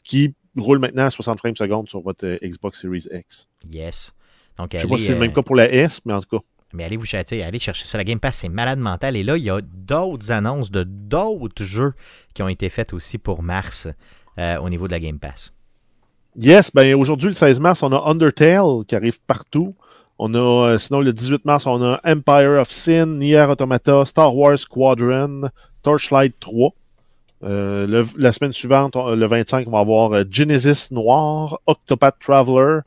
qui roulent maintenant à 60 frames secondes sur votre euh, Xbox Series X. Yes. Donc, Je sais allez, pas si c'est le euh, même cas pour la S, mais en tout cas. Mais allez vous chatter, allez chercher ça. La Game Pass, c'est malade mental. Et là, il y a d'autres annonces de d'autres jeux qui ont été faites aussi pour mars euh, au niveau de la Game Pass. Yes, ben aujourd'hui, le 16 mars, on a Undertale qui arrive partout. On a, euh, sinon, le 18 mars, on a Empire of Sin, Nier Automata, Star Wars Squadron, Torchlight 3. Euh, la semaine suivante, le 25, on va avoir euh, Genesis Noir, Octopath Traveler,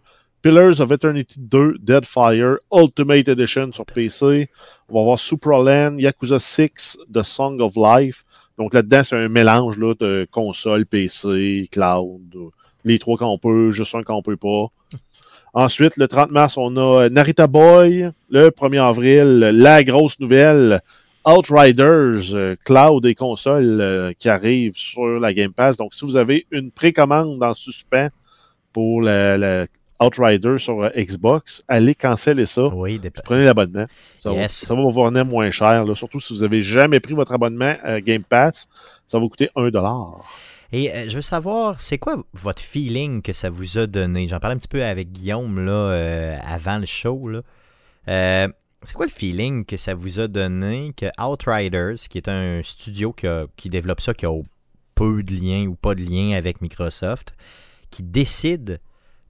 Pillars of Eternity 2, Deadfire, Ultimate Edition sur PC. On va avoir Supraland, Yakuza 6, The Song of Life. Donc là-dedans, c'est un mélange là, de console, PC, cloud, les trois quand on peut, juste un quand on peut pas. Ensuite, le 30 mars, on a Narita Boy. Le 1er avril, la grosse nouvelle, Outriders, euh, cloud et console euh, qui arrive sur la Game Pass. Donc, si vous avez une précommande en suspens pour la, la Outrider sur euh, Xbox, allez canceller ça. Oui, des- Prenez l'abonnement. Ça, Yes. va, ça va vous revenir moins cher. là. Surtout si vous avez jamais pris votre abonnement à Game Pass, ça va vous coûter 1$. Et je veux savoir, c'est quoi votre feeling que ça vous a donné? J'en parlais un petit peu avec Guillaume là, avant le show. Là. C'est quoi le feeling que ça vous a donné que Outriders, qui est un studio qui développe ça, qui a peu de liens ou pas de lien avec Microsoft, qui décide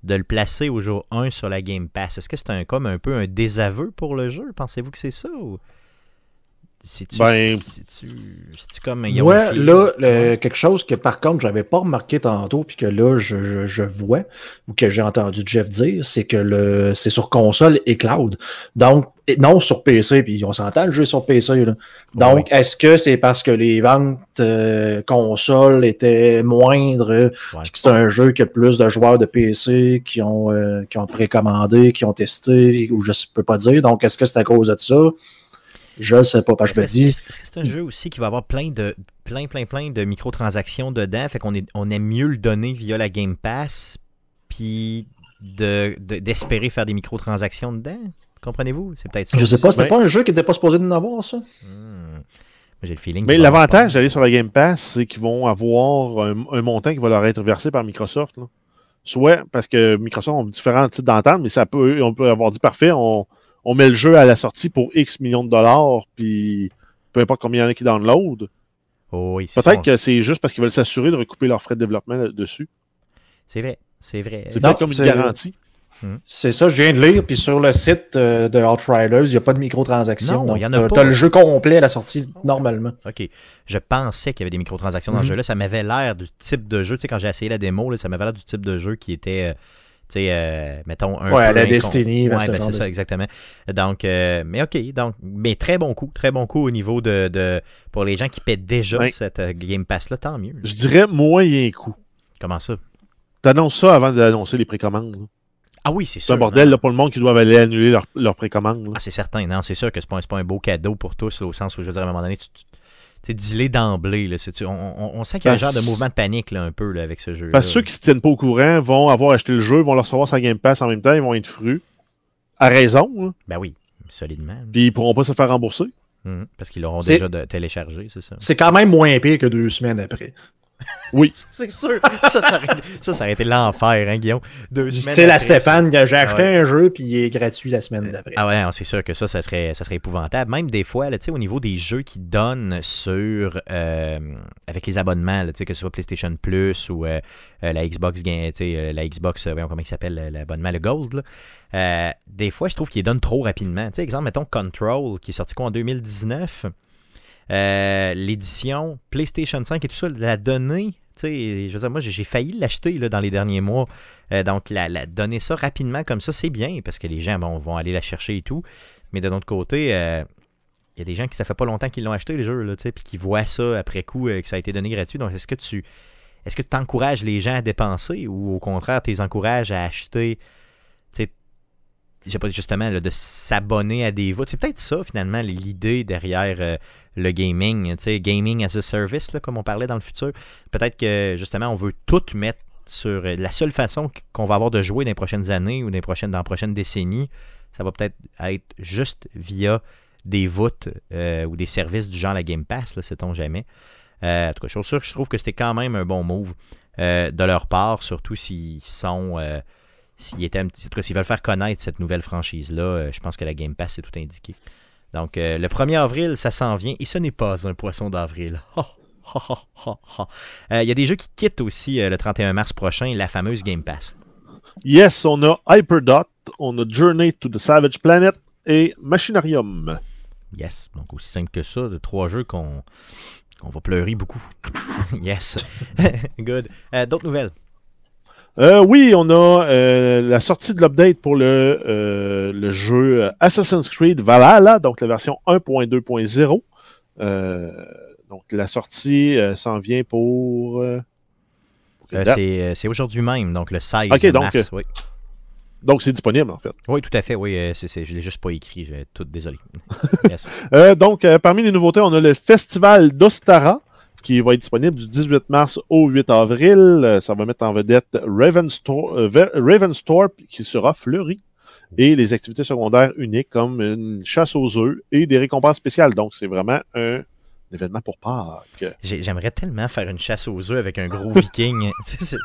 de le placer au jour 1 sur la Game Pass? Est-ce que c'est un, comme un peu un désaveu pour le jeu? Pensez-vous que c'est ça? Ou... C'est-tu, Ben- comme... Ouais, un feeling? là, le- quelque chose que par contre, j'avais pas remarqué tantôt, puis que là, je, je- je vois, ou que j'ai entendu Jeff dire, c'est que le c'est sur console et cloud. Donc, et non sur PC, puis on s'entend le jeu sur PC. Là. Donc, est-ce que c'est parce que les ventes euh, consoles étaient moindres, Ouais. puis que c'est un jeu que plus de joueurs de PC qui ont, euh, qui ont précommandé, qui ont testé, ou je ne peux pas dire. Donc, est-ce que c'est à cause de ça? Je ne sais pas, parce que je me Est-ce dis. Est-ce que c'est un jeu aussi qui va avoir plein de plein plein plein de microtransactions dedans, fait qu'on est, on aime mieux le donner via la Game Pass, puis de, de- d'espérer faire des microtransactions dedans. Comprenez-vous? C'est peut-être ça. Je sais pas, c'était Ouais. pas un jeu qui n'était pas supposé d'en avoir, ça? Hmm. J'ai le feeling. Mais l'avantage d'aller sur la Game Pass, c'est qu'ils vont avoir un, un montant qui va leur être versé par Microsoft. là. Soit parce que Microsoft ont différents types d'ententes, mais ça peut, on peut avoir dit parfait, on, on met le jeu à la sortie pour X millions de dollars, puis peu importe combien il y en a qui download. Oh, oui, Peut-être que c'est juste parce qu'ils veulent s'assurer de recouper leurs frais de développement dessus. C'est vrai, c'est vrai. C'est peut-être comme une garantie. C'est ça, je viens de lire, puis sur le site euh, de Outriders, il n'y a pas de microtransactions. Non, il y en a t'as- pas. T'as le jeu complet à la sortie normalement. Ok. Je pensais qu'il y avait des microtransactions dans Mhm. ce jeu-là. Ça m'avait l'air du type de jeu. Tu sais, quand j'ai essayé la démo, là, ça m'avait l'air du type de jeu qui était, euh, tu sais, euh, mettons, un Ouais, peu la Destiny, ben, Ouais, ce ben, genre c'est de- ça, exactement. Donc, euh, mais ok. Donc, mais très bon coup. Très bon coup au niveau de, de- pour les gens qui paient déjà Ouais. cette euh, Game Pass-là, tant mieux. Je dirais moyen coût. Comment ça? T'annonces ça avant d'annoncer les précommandes. là. Ah oui, c'est C'est sûr. un bordel là, pour le monde qui doivent aller annuler leurs leur précommandes. là. Ah, c'est certain. Non, c'est sûr que c'est pas, un- c'est pas un beau cadeau pour tous, là, au sens où, je veux dire, à un moment donné, tu, sais, dis-les d'emblée. là. C'est- tu- On, on- on sent qu'il y a un Parce- genre de mouvement de panique là, un peu là, avec ce jeu. Parce que ceux qui ne se tiennent pas au courant vont avoir acheté le jeu, vont le recevoir sur Game Pass en même temps, ils vont être frus. À raison. là. Ben oui. Solidement. Puis ils pourront pas se faire rembourser. Mhm. Parce qu'ils l'auront déjà de- téléchargé, c'est ça. C'est quand même moins pire que deux semaines après. Oui. (laughs) C'est sûr. ça, ça, aurait, ça, ça aurait été l'enfer, hein, Guillaume? Deux sais, la après, Stéphane, j'ai acheté ouais. un jeu puis il est gratuit la semaine d'après. Ah ouais, c'est sûr que ça, ça serait, ça serait épouvantable. Même des fois, là, tu sais, au niveau des jeux qui donnent sur euh, avec les abonnements, là, tu sais, que ce soit PlayStation Plus ou euh, euh, la Xbox la Xbox, voyons comment il s'appelle l'abonnement, le Gold. là. Euh, des fois, je trouve qu'ils donnent trop rapidement. Tu sais, exemple, mettons Control, qui est sorti quoi en 2019. Euh, L'édition PlayStation 5 et tout ça, la donnée, tu sais, je veux dire, moi j'ai failli l'acheter dans les derniers mois. Euh, donc, la, donner ça rapidement comme ça, c'est bien parce que les gens bon, vont aller la chercher et tout. Mais de l'autre côté, euh, il y a des gens qui ça fait pas longtemps qu'ils l'ont acheté, le jeu, puis qui voient ça après coup, que ça a été donné gratuit. Donc, est-ce que tu est-ce que tu encourages les gens à dépenser ou au contraire, tu les encourages à acheter, tu sais, je sais pas, justement, là, de s'abonner à des votes. C'est peut-être ça, finalement, l'idée derrière euh, le gaming, gaming as a service, là, comme on parlait dans le futur. Peut-être que, justement, on veut tout mettre sur euh, la seule façon qu'on va avoir de jouer dans les prochaines années ou dans les prochaines, dans la prochaine décennie, ça va peut-être être juste via des voûtes euh, ou des services du genre la Game Pass, là, sait-on jamais. Euh, en tout cas, je suis sûr que je trouve que c'était quand même un bon move de leur part, surtout s'ils sont. S'ils étaient un petit- en tout cas, s'ils veulent faire connaître cette nouvelle franchise-là, euh, je pense que la Game Pass c'est tout indiqué. Donc, euh, le 1er avril, ça s'en vient, et ce n'est pas un poisson d'avril. (laughs) Euh, Il y a des jeux qui quittent aussi euh, le 31 mars prochain, la fameuse Game Pass. Yes, on a Hyperdot, on a Journey to the Savage Planet et Machinarium. Yes, donc aussi simple que ça, de trois jeux qu'on va pleurer beaucoup. (laughs) yes. (laughs) Good. D'autres nouvelles? Euh, oui, on a euh, la sortie de l'update pour le, euh, le jeu Assassin's Creed Valhalla, donc la version 1.2.0. Euh, donc la sortie s'en vient pour... c'est aujourd'hui même, donc le 16 Ok, donc, mars. Oui. donc c'est disponible en fait. oui, tout à fait. Oui, euh, je ne l'ai juste pas écrit. J'ai tout désolé. (laughs) Yes. Euh, donc, euh, parmi les nouveautés, on a le Festival d'Ostara, qui va être disponible du 18 mars au 8 avril. Euh, ça va mettre en vedette Ravenstor- euh, Ravenstorp, qui sera fleuri, et les activités secondaires uniques comme une chasse aux œufs et des récompenses spéciales. Donc, c'est vraiment un événement pour Pâques. J'ai- J'aimerais tellement faire une chasse aux œufs avec un gros viking. (laughs) C'est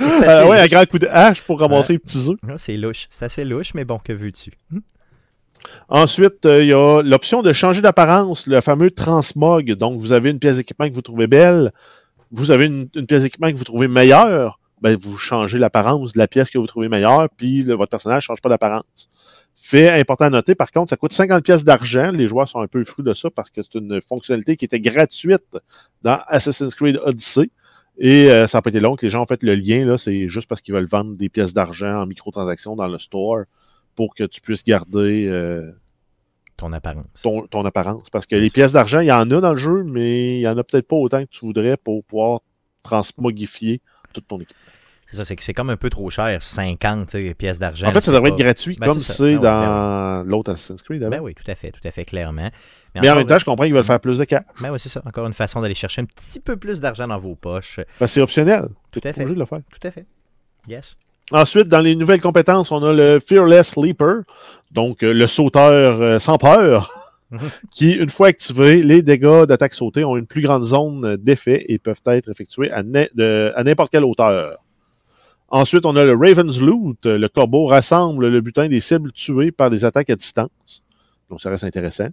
Euh, ouais, un grand coup de hache pour ramasser les petits œufs. C'est louche. C'est assez louche, mais bon, que veux-tu? Ensuite, euh, il y a l'option de changer d'apparence, le fameux transmog. Donc, vous avez une pièce d'équipement que vous trouvez belle, vous avez une, pièce d'équipement que vous trouvez meilleure, ben, vous changez l'apparence de la pièce que vous trouvez meilleure, puis votre personnage ne change pas d'apparence. Fait important à noter, par contre, ça coûte 50 pièces d'argent. Les joueurs sont un peu fruits de ça parce que c'est une fonctionnalité qui était gratuite dans Assassin's Creed Odyssey. Et euh, ça n'a pas été long que les gens ont fait le lien. là, C'est juste parce qu'ils veulent vendre des pièces d'argent en microtransactions dans le store pour que tu puisses garder euh, Ton apparence. ton, ton apparence. Parce que les pièces d'argent, il y en a dans le jeu, mais il y en a peut-être pas autant que tu voudrais pour pouvoir transmogifier toute ton équipe. C'est ça, c'est que c'est comme un peu trop cher, 50 tu sais, pièces d'argent. En fait, ça devrait pas- être gratuit, Ben, comme c'est c'est Ben oui, dans l'autre Assassin's Creed. avant. Ben oui, tout à fait, tout à fait, clairement. mais en même temps, je comprends qu'ils veulent faire plus de cash. Ben oui, c'est ça. Encore une façon d'aller chercher un petit peu plus d'argent dans vos poches. Que c'est optionnel. Tout à fait. de le faire. Tout à fait. Yes. Ensuite, dans les nouvelles compétences, on a le Fearless Leaper, donc euh, le sauteur euh, sans peur, Mhm. (laughs) qui, une fois activé, les dégâts d'attaque sautée ont une plus grande zone d'effet et peuvent être effectués à n'importe quelle hauteur. Ensuite, on a le Raven's Loot. Le corbeau rassemble le butin des cibles tuées par des attaques à distance. Donc, ça reste intéressant.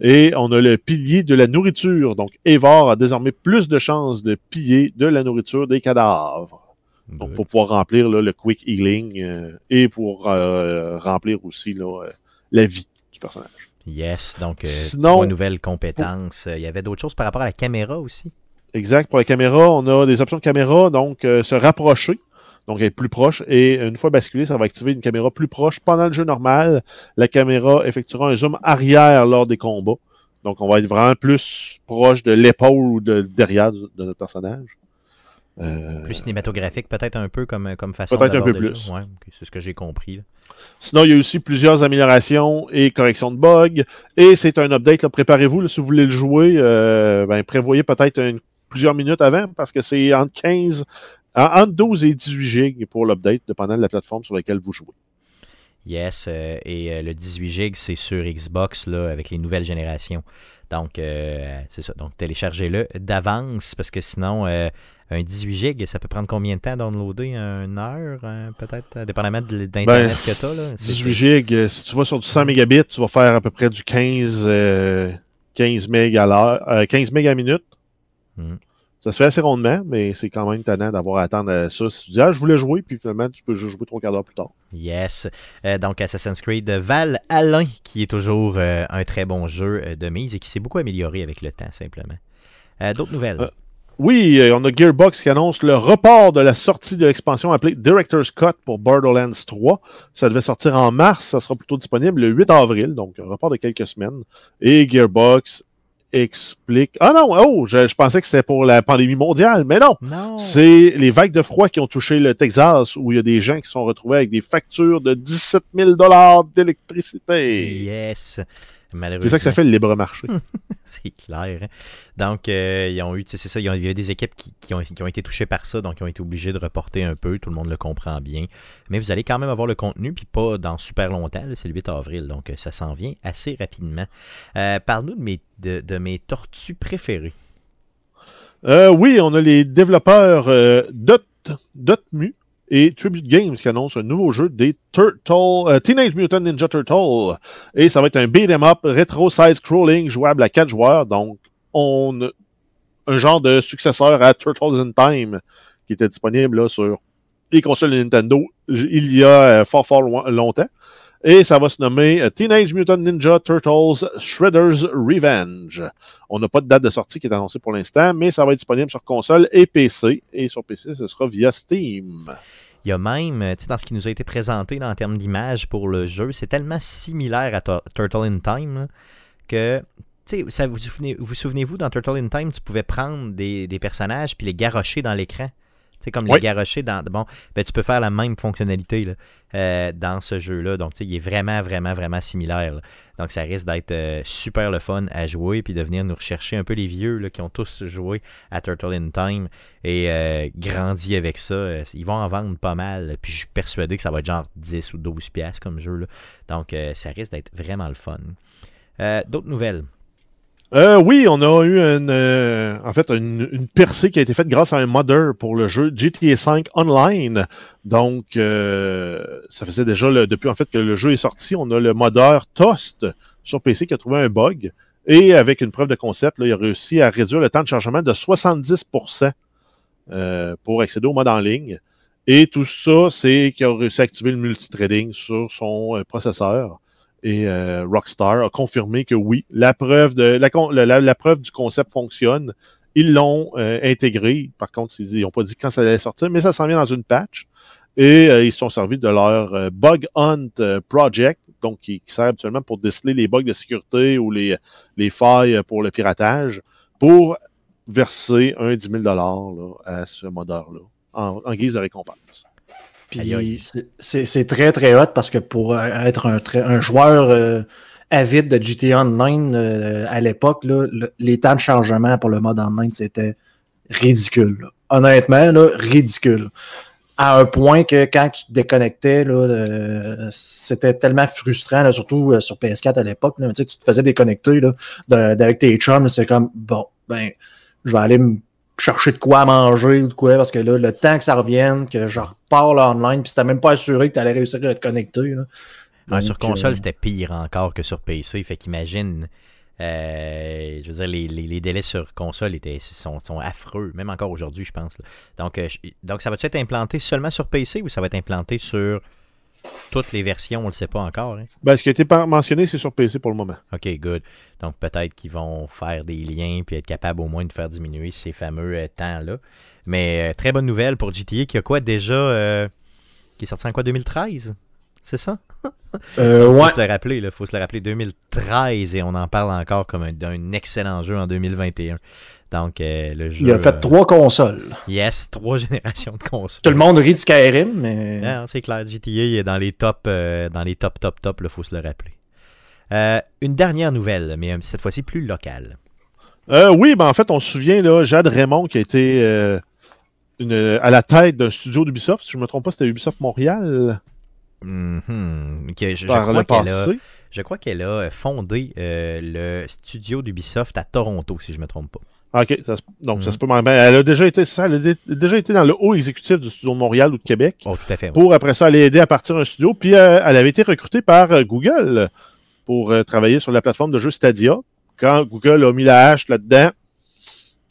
Et on a le pilier de la nourriture. Donc, Evar a désormais plus de chances de piller de la nourriture des cadavres. Donc, pour pouvoir remplir là, le quick healing euh, et pour euh, remplir aussi là, euh, la vie du personnage. Yes, donc Sinon- trois nouvelles compétences. Il y avait d'autres choses par rapport à la caméra aussi? Exact. Pour la caméra, on a des options de caméra, donc se rapprocher, donc être plus proche. Et une fois basculé, ça va activer une caméra plus proche. Pendant le jeu normal, la caméra effectuera un zoom arrière lors des combats. Donc, on va être vraiment plus proche de l'épaule ou de derrière de, de notre personnage. Euh, Plus cinématographique, peut-être un peu comme, comme façon Peut-être un peu plus. Ouais, c'est ce que j'ai compris. là. Sinon, il y a aussi plusieurs améliorations et corrections de bugs. Et c'est un update. Préparez-vous si vous voulez le jouer. euh, ben, prévoyez peut-être plusieurs minutes avant parce que c'est entre 15, en- entre 12 et 18 gigs pour l'update, dépendant de la plateforme sur laquelle vous jouez. Yes, euh, et le 18 GB, c'est sur Xbox là, avec les nouvelles générations. Donc, euh, c'est ça. Donc, téléchargez-le d'avance parce que sinon, euh, un 18 GB, ça peut prendre combien de temps à downloader? Une heure, euh, peut-être, dépendamment de d'Internet que tu as. Là. C'est- 18 gigs, euh, si tu vas sur du 100 mégabits, tu vas faire à peu près du 15, euh, 15 MB à l'heure, euh, 15 MB à minute. Mhm. Ça se fait assez rondement, mais c'est quand même tannant d'avoir à attendre ça. Si tu dis, ah, je voulais jouer, puis finalement, tu peux juste jouer trois quarts d'heure plus tard. Yes. Euh, donc, Assassin's Creed Val Alain, qui est toujours euh, un très bon jeu euh, de mise et qui s'est beaucoup amélioré avec le temps, simplement. Euh, D'autres nouvelles? Oui, euh, on a Gearbox qui annonce le report de la sortie de l'expansion appelée Director's Cut pour Borderlands 3. Ça devait sortir en mars, ça sera plutôt disponible le 8 avril, donc un report de quelques semaines. Et Gearbox explique... Ah non, oh, je, je pensais que c'était pour la pandémie mondiale, mais non! non. C'est les vagues de froid qui ont touché le Texas, où il y a des gens qui sont retrouvés avec des factures de 17 000 d'électricité. Yes. C'est ça que ça fait le libre marché. (laughs) C'est clair. hein. Donc, euh, ils ont eu, c'est ça, il y a- il y a des équipes qui, qui ont, qui ont été touchées par ça, donc ils ont été obligés de reporter un peu. Tout le monde le comprend bien. Mais vous allez quand même avoir le contenu, puis pas dans super longtemps. C'est le 8 avril, donc euh, ça s'en vient assez rapidement. Euh, Parle-nous de mes, de, de mes tortues préférées. Euh, oui, on a les développeurs euh, Dot, Dotemu et Tribute Games qui annoncent un nouveau jeu des Turtle, euh, Teenage Mutant Ninja Turtle. Et ça va être un beat'em up rétro side scrolling jouable à 4 joueurs. Donc, on un genre de successeur à Turtles in Time qui était disponible là, sur les consoles de Nintendo il y a euh, fort fort longtemps. Et ça va se nommer euh, Teenage Mutant Ninja Turtles Shredder's Revenge. On n'a pas de date de sortie qui est annoncée pour l'instant, mais ça va être disponible sur console et PC. Et sur PC, ce sera via Steam. Il y a même, euh, tu sais, dans ce qui nous a été présenté en termes d'image pour le jeu, c'est tellement similaire à Tur- Turtle in Time là, que, ça, vous vous souvenez-vous, dans Turtle in Time, tu pouvais prendre des, des personnages puis les garrocher dans l'écran. Sais, comme les garrocher dans. Bon, ben, tu peux faire la même fonctionnalité là, euh, dans ce jeu-là. Donc, tu sais, il est vraiment, vraiment, vraiment similaire. là. Donc, ça risque d'être euh, super le fun à jouer puis de venir nous rechercher un peu les vieux là, qui ont tous joué à Turtle in Time et euh, grandi avec ça. Ils vont en vendre pas mal. Puis je suis persuadé que ça va être genre 10 ou 12 piastres comme jeu. là. Donc, ça risque d'être vraiment le fun. D'autres nouvelles? Euh, oui, on a eu une, euh, en fait une, une percée qui a été faite grâce à un modder pour le jeu GTA V Online. Donc, euh, ça faisait déjà le- depuis en fait que le jeu est sorti, on a le modeur Toast sur PC qui a trouvé un bug. Et avec une preuve de concept, là, il a réussi à réduire le temps de chargement de 70% euh, pour accéder au mode en ligne. Et tout ça, c'est qu'il a réussi à activer le multithreading sur son euh, processeur. Et euh, Rockstar a confirmé que oui, la preuve, du concept fonctionne. Ils l'ont euh, intégré. Par contre, ils n'ont pas dit quand ça allait sortir, mais ça s'en vient dans une patch. Et euh, ils sont servis de leur Bug Hunt Project, donc qui, sert habituellement pour déceler les bugs de sécurité ou les, les failles pour le piratage, pour verser un 10 000 là, à ce modeur-là, en, en guise de récompense. Puis c'est- très très hot parce que pour être un, un joueur euh, avide de GTA Online euh, à l'époque, le- les temps de chargement pour le mode online, c'était ridicule. là. Honnêtement, là, ridicule. À un point que quand tu te déconnectais, euh, c'était tellement frustrant, là, surtout sur PS4 à l'époque. tu sais, tu te faisais déconnecter là, de- avec tes chums, c'est comme bon, ben, je vais aller me chercher de quoi à manger ou de quoi, parce que là, le temps que ça revienne, que je repars là online, puis c'était même pas assuré que tu allais réussir à te connecter. là. Ouais, sur console, euh, c'était pire encore que sur PC. Fait qu'imagine, euh, je veux dire, les, les- les délais sur console étaient, sont, sont affreux, même encore aujourd'hui, je pense. là. Donc, euh, donc, ça va être implanté seulement sur PC ou ça va être implanté sur toutes les versions On le sait pas encore. hein? Ben, ce qui a été mentionné, c'est sur PC pour le moment. Ok, good. Donc, peut-être qu'ils vont faire des liens puis être capables au moins de faire diminuer ces fameux euh, temps-là. Mais euh, très bonne nouvelle pour GTA qui a quoi déjà euh, Qui est sorti en quoi 2013 C'est ça? (laughs) Euh, faut ouais. se le rappeler, il faut se le rappeler, 2013 et on en parle encore comme un- d'un excellent jeu en 2021. Donc, euh, le jeu. Il a fait euh, trois consoles. Yes, trois (laughs) générations de consoles. Tout le monde rit de Skyrim, mais. Non, c'est clair, GTA est dans les top, euh, dans les top, top, top, il faut se le rappeler. Euh, une dernière nouvelle, mais cette fois-ci plus locale. Euh, oui, ben en fait, on se souvient, là, Jade Raymond qui a été euh, une, à la tête d'un studio d'Ubisoft. Si je ne me trompe pas, c'était Ubisoft Montréal. Mhm. Que je, je par crois le qu'elle a, passé. je crois qu'elle a fondé euh, le studio d'Ubisoft à Toronto, si je me trompe pas. OK, ça se- donc ça Mhm. se peut mal- ben, Elle a déjà été, ça, elle a dé- déjà été dans le haut exécutif du studio de Montréal ou de Québec Oh, tout à fait. oui. pour après ça aller aider à partir un studio. Puis euh, elle avait été recrutée par euh, Google pour euh, travailler sur la plateforme de jeu Stadia. Quand Google a mis la hache là-dedans,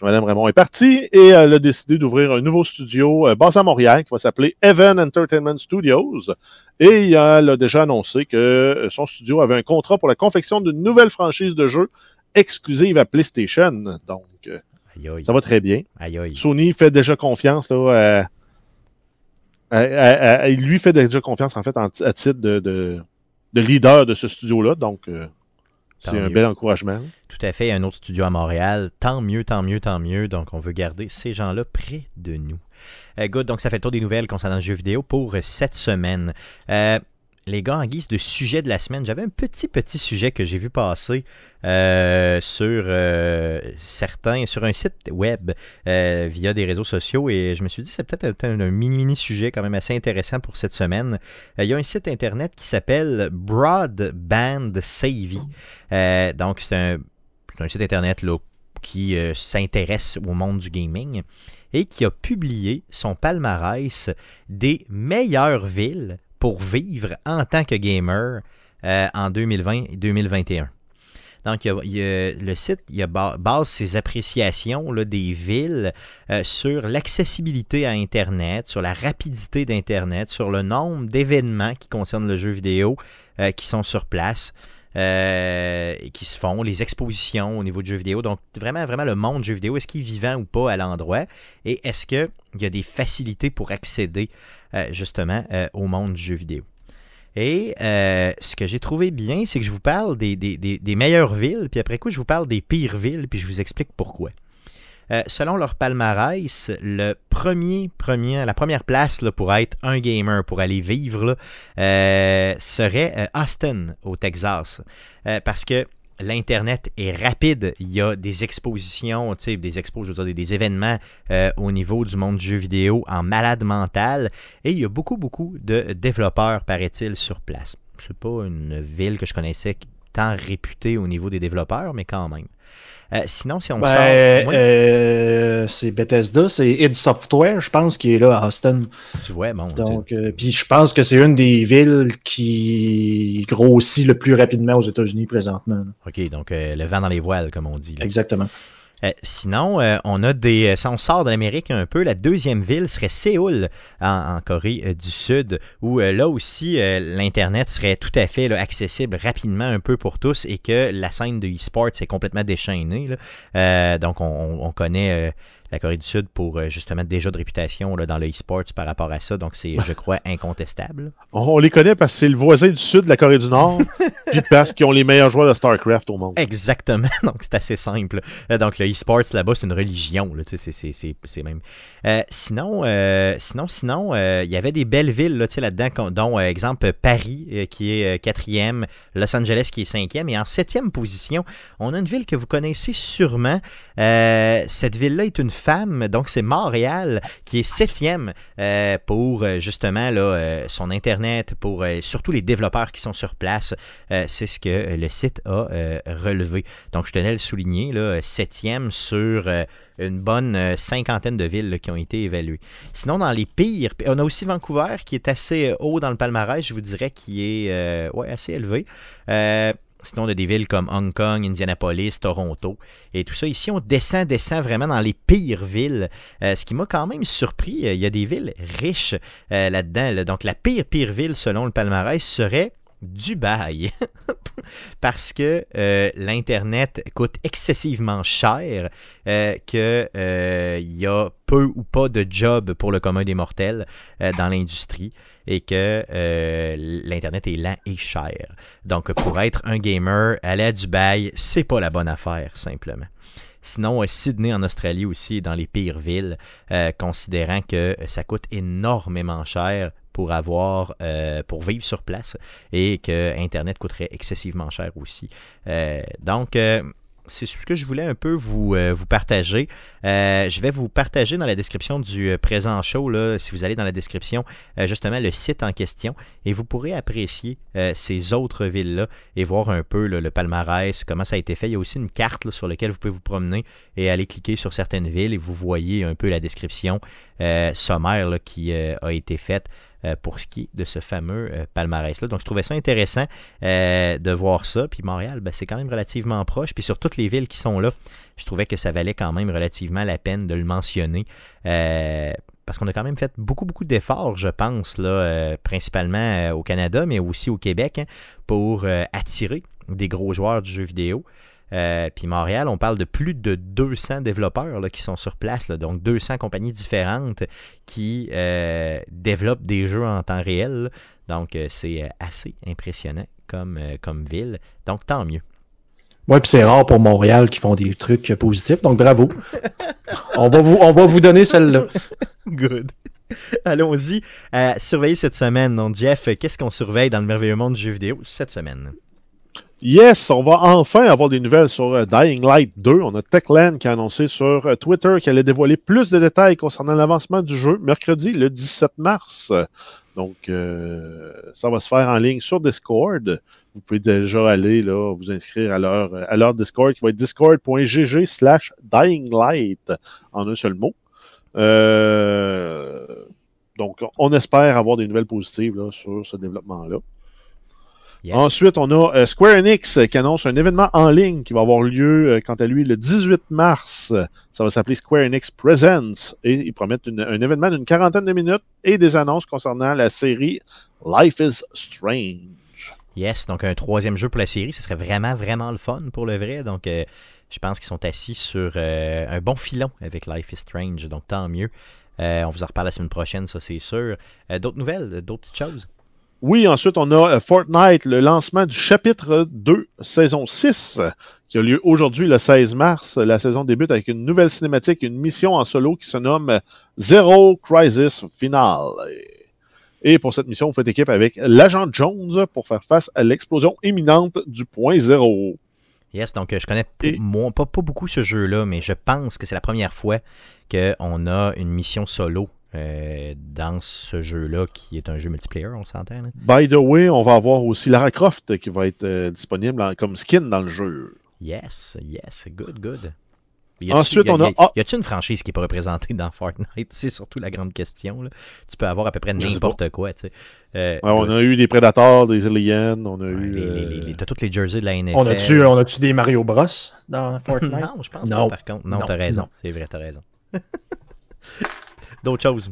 Madame Raymond est partie et elle a décidé d'ouvrir un nouveau studio basé à Montréal qui va s'appeler Evan Entertainment Studios. Et elle a déjà annoncé que son studio avait un contrat pour la confection d'une nouvelle franchise de jeux exclusive à PlayStation. Donc, euh, Aïe, aïe. ça va très bien. Aïe. Sony fait déjà confiance là, à- lui fait déjà confiance en fait en- à titre de, de, de leader de ce studio-là. Donc, euh, c'est un mieux. bel encouragement. Tout à fait. Un autre studio à Montréal. Tant mieux, tant mieux, tant mieux. Donc, on veut garder ces gens-là près de nous. Euh, good. Donc, ça fait le tour des nouvelles concernant le jeu vidéo pour cette semaine. Euh, les gars, en guise de sujet de la semaine, j'avais un petit, petit sujet que j'ai vu passer euh, sur euh, certains, sur un site web euh, via des réseaux sociaux et je me suis dit c'est peut-être un, un mini, mini sujet quand même assez intéressant pour cette semaine. Il y a un site internet qui s'appelle Broadband Savvy. Donc, c'est un, un site internet là, qui s'intéresse au monde du gaming et qui a publié son palmarès des meilleures villes pour vivre en tant que gamer euh, en 2020 et 2021. Donc, le site base ses appréciations des villes euh, sur l'accessibilité à Internet, sur la rapidité d'Internet, sur le nombre d'événements qui concernent le jeu vidéo euh, qui sont sur place euh, qui se font, les expositions au niveau du jeu vidéo. Donc, vraiment, vraiment le monde du jeu vidéo, est-ce qu'il est vivant ou pas à l'endroit? Et est-ce qu'il y a des facilités pour accéder euh, justement euh, au monde du jeu vidéo? Et ce que j'ai trouvé bien, c'est que je vous parle des- des meilleures villes, puis après coup, je vous parle des pires villes, puis je vous explique pourquoi. Euh, selon leur palmarès, le premier, premier, la première place pour être un gamer, pour aller vivre, euh, serait euh, Austin, au Texas. Parce que l'Internet est rapide. Il y a des expositions, des expos, je veux des, événements au niveau du monde du jeu vidéo en malade mental. Et il y a beaucoup, beaucoup de développeurs, paraît-il, sur place. C'est pas une ville que je connaissais tant réputée au niveau des développeurs, mais quand même. Euh, sinon, si on Ben, sort... Euh, c'est Bethesda, c'est id Software, je pense, qui est là à Austin. tu vois, bon. Donc, euh, puis je pense que c'est une des villes qui grossit le plus rapidement aux États-Unis présentement. là. OK, donc le vent dans les voiles, comme on dit. là. Exactement. Euh, sinon, euh, on a des. euh, Si on sort de l'Amérique un peu, la deuxième ville serait Séoul, en, Corée du Sud, où là aussi, l'Internet serait tout à fait accessible rapidement un peu pour tous et que la scène de e-sport est complètement déchaînée. là. Donc, on, on- on connaît la Corée du Sud pour euh, justement déjà de réputation là, dans le e-sport par rapport à ça. Donc, c'est, je crois, incontestable. On, les connaît parce que c'est le voisin du sud de la Corée du Nord, (laughs) puis parce qu'ils ont les meilleurs joueurs de StarCraft au monde. Exactement, (laughs) donc c'est assez simple. Euh, donc le e-sports là-bas, c'est une religion, là, c'est- c'est- c'est c'est même. Euh, sinon, euh, sinon, sinon, euh, il y avait des belles villes là, là-dedans, dont exemple Paris qui est quatrième, Los Angeles qui est cinquième, et en septième position, on a une ville que vous connaissez sûrement. Cette ville-là est une femme, donc c'est Montréal qui est septième euh, pour euh, justement euh, son internet, pour surtout les développeurs qui sont sur place. C'est ce que le site a relevé. Donc, je tenais à le souligner, septième sur une bonne cinquantaine de villes qui ont été évaluées. Sinon, dans les pires, on a aussi Vancouver qui est assez haut dans le palmarès, je vous dirais, qui est assez élevé. Sinon, on a des villes comme Hong Kong, Indianapolis, Toronto et tout ça. Ici, on descend, descend vraiment dans les pires villes. Euh, ce qui m'a quand même surpris, euh, il y a des villes riches euh, là-dedans. là. Donc, la pire, pire ville, selon le palmarès, serait Dubaï. (laughs) Parce que euh, l'Internet coûte excessivement cher, euh, qu'il y a peu ou pas de job pour le commun des mortels euh, dans l'industrie et que euh, l'Internet est lent et cher. Donc, pour être un gamer, aller à Dubaï, c'est pas la bonne affaire, simplement. Sinon, euh, Sydney en Australie aussi dans les pires villes, euh, considérant que ça coûte énormément cher pour avoir euh, pour vivre sur place et que Internet coûterait excessivement cher aussi. Euh, donc, euh, c'est ce que je voulais un peu vous, vous partager. Je vais vous partager dans la description du présent show, là, si vous allez dans la description, justement le site en question, et vous pourrez apprécier ces autres villes-là et voir un peu le palmarès, comment ça a été fait. Il y a aussi une carte sur laquelle vous pouvez vous promener et aller cliquer sur certaines villes et vous voyez un peu la description sommaire qui a été faite pour ce qui est de ce fameux euh, palmarès-là. Donc, je trouvais ça intéressant euh, de voir ça. Puis Montréal, ben, c'est quand même relativement proche. Puis sur toutes les villes qui sont là, je trouvais que ça valait quand même relativement la peine de le mentionner. Euh, parce qu'on a quand même fait beaucoup, beaucoup d'efforts, je pense, euh, principalement euh, au Canada, mais aussi au Québec, hein, pour euh, attirer des gros joueurs du jeu vidéo. Euh, puis Montréal, on parle de plus de 200 développeurs là, qui sont sur place, là, donc 200 compagnies différentes qui euh, développent des jeux en temps réel. Donc euh, c'est assez impressionnant comme, comme ville. Donc tant mieux. Ouais, puis c'est rare pour Montréal qui font des trucs positifs, donc bravo. on, va vous, on va vous donner celle-là. (laughs) Good. Allons-y. Euh, surveiller cette semaine. Donc Jeff, qu'est-ce qu'on surveille dans le merveilleux monde du jeu vidéo cette semaine? Yes, on va enfin avoir des nouvelles sur euh, Dying Light 2. On a Techland qui a annoncé sur euh, Twitter qu'elle allait dévoiler plus de détails concernant l'avancement du jeu mercredi, le 17 mars. Donc, euh, ça va se faire en ligne sur Discord. Vous pouvez déjà aller là, vous inscrire à leur, à leur Discord qui va être discord.gg slash Dying Light en un seul mot. Euh, donc, on espère avoir des nouvelles positives là, sur ce développement-là. Yes. Ensuite, on a euh, Square Enix euh, qui annonce un événement en ligne qui va avoir lieu, euh, quant à lui, le 18 mars. Ça va s'appeler Square Enix Presents et ils promettent une- un événement d'une quarantaine de minutes et des annonces concernant la série Life is Strange. Yes, donc un troisième jeu pour la série, ce serait vraiment, vraiment le fun pour le vrai. Donc, euh, je pense qu'ils sont assis sur euh, un bon filon avec Life is Strange, donc tant mieux. Euh, on vous en reparle la semaine prochaine, ça c'est sûr. D'autres nouvelles, d'autres petites choses? Oui, ensuite, on a euh, Fortnite, le lancement du chapitre 2, saison 6, qui a lieu aujourd'hui, le 16 mars. La saison débute avec une nouvelle cinématique, une mission en solo qui se nomme Zero Crisis Final. Et pour cette mission, vous faites équipe avec l'agent Jones pour faire face à l'explosion imminente du point zéro. Yes, donc euh, je connais p- Et- moi, pas, pas beaucoup ce jeu-là, mais je pense que c'est la première fois qu'on a une mission solo euh, dans ce jeu-là, qui est un jeu multiplayer, on s'entend. By the way, on va avoir aussi Lara Croft qui va être euh, disponible en- comme skin dans le jeu. Yes, yes, good, good. Y Ensuite, y a- on a- y ah. Y a-tu une franchise qui n'est pas représentée dans (laughs) Fortnite? C'est surtout la grande question. là. Tu peux avoir à peu près n'importe quoi. tu sais. Euh, Ouais, on a eu des Predators, des Aliens, on a Ouais, eu. les- les- les- euh, les- T'as toutes les jerseys de la NFL. On a-tu on a-tu des Mario Bros dans (laughs) Fortnite? Non, je pense Non. pas, par contre. Non, Non, t'as raison. non. C'est vrai, t'as raison. (laughs) D'autres choses?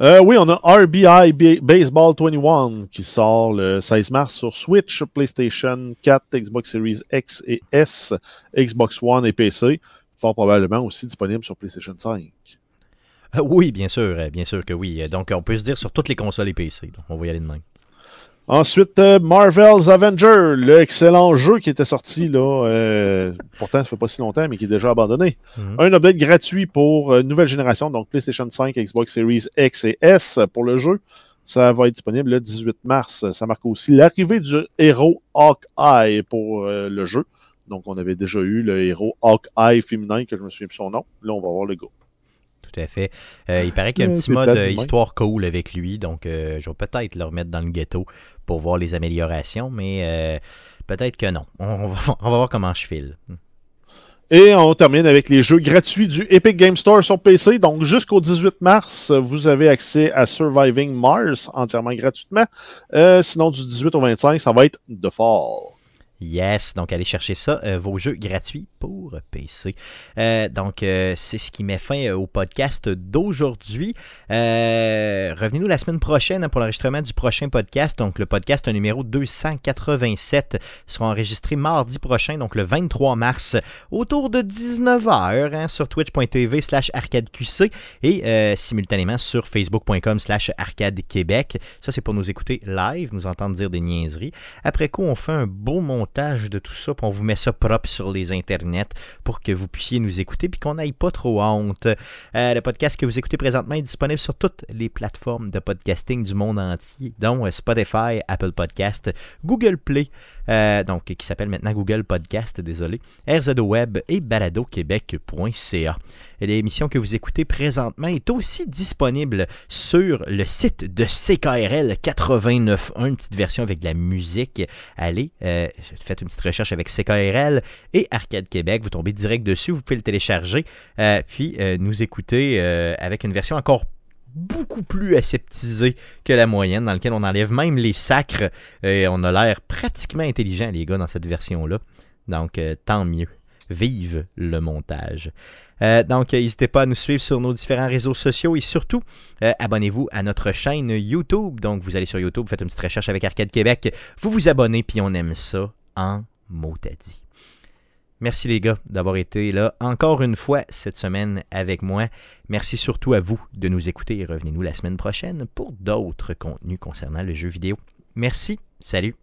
Euh, oui, on a RBI B- Baseball 21 qui sort le 16 mars sur Switch, PlayStation 4, Xbox Series X et S, Xbox One et PC. Fort probablement aussi disponible sur PlayStation 5. Euh, oui, bien sûr, euh, bien sûr que oui. Euh, Donc, on peut se dire sur toutes les consoles et PC. Donc, on va y aller de même. Ensuite, euh, Marvel's Avenger, le excellent jeu qui était sorti là, euh, pourtant ça fait pas si longtemps, mais qui est déjà abandonné. Mhm. Un update gratuit pour euh, nouvelle génération, donc PlayStation 5, Xbox Series X et S pour le jeu. Ça va être disponible le 18 mars. Ça marque aussi l'arrivée du héros Hawkeye pour euh, le jeu. Donc, on avait déjà eu le héros Hawkeye féminin, que je me souviens plus son nom. Là, on va voir le gars. Tout à fait. Euh, il paraît qu'il y a un petit mode euh, histoire cool avec lui. Donc, euh, je vais peut-être le remettre dans le ghetto pour voir les améliorations. Mais peut-être que non. On, on va, on va voir comment je file. Et on termine avec les jeux gratuits du Epic Game Store sur PC. Donc, jusqu'au 18 mars, vous avez accès à Surviving Mars entièrement gratuitement. Euh, sinon, du 18 au 25, ça va être The Fall. Yes, donc allez chercher ça, euh, vos jeux gratuits pour PC. Euh, donc euh, c'est ce qui met fin au podcast d'aujourd'hui. Revenez-nous la semaine prochaine hein, pour l'enregistrement du prochain podcast. Donc le podcast numéro 287 sera enregistré mardi prochain, donc le 23 mars, autour de 19h hein, sur twitch.tv slash arcadeqc et simultanément sur facebook.com slash arcadequebec. Ça c'est pour nous écouter live, nous entendre dire des niaiseries. Après coup, on fait un beau montage de tout ça, puis on vous met ça propre sur les internets pour que vous puissiez nous écouter puis qu'on n'aille pas trop honte. Euh, le podcast que vous écoutez présentement est disponible sur toutes les plateformes de podcasting du monde entier, dont euh, Spotify, Apple Podcast, Google Play, euh, donc qui s'appelle maintenant Google Podcast, désolé, RZO Web et baladoquebec.ca. L'émission que vous écoutez présentement est aussi disponible sur le site de CKRL 89.1, une petite version avec de la musique. Allez, euh, faites une petite recherche avec CKRL et Arcade Québec, vous tombez direct dessus, vous pouvez le télécharger, euh, puis euh, nous écouter avec une version encore beaucoup plus aseptisée que la moyenne, dans laquelle on enlève même les sacres et on a l'air pratiquement intelligent, les gars, dans cette version-là. Donc, tant mieux. Vive le montage. Euh, donc, euh, n'hésitez pas à nous suivre sur nos différents réseaux sociaux et surtout, euh, abonnez-vous à notre chaîne YouTube. Donc, vous allez sur YouTube, faites une petite recherche avec Arcade Québec, vous vous abonnez, puis on aime ça en mot à dit. Merci les gars d'avoir été là encore une fois cette semaine avec moi. Merci surtout à vous de nous écouter et revenez-nous la semaine prochaine pour d'autres contenus concernant le jeu vidéo. Merci, salut.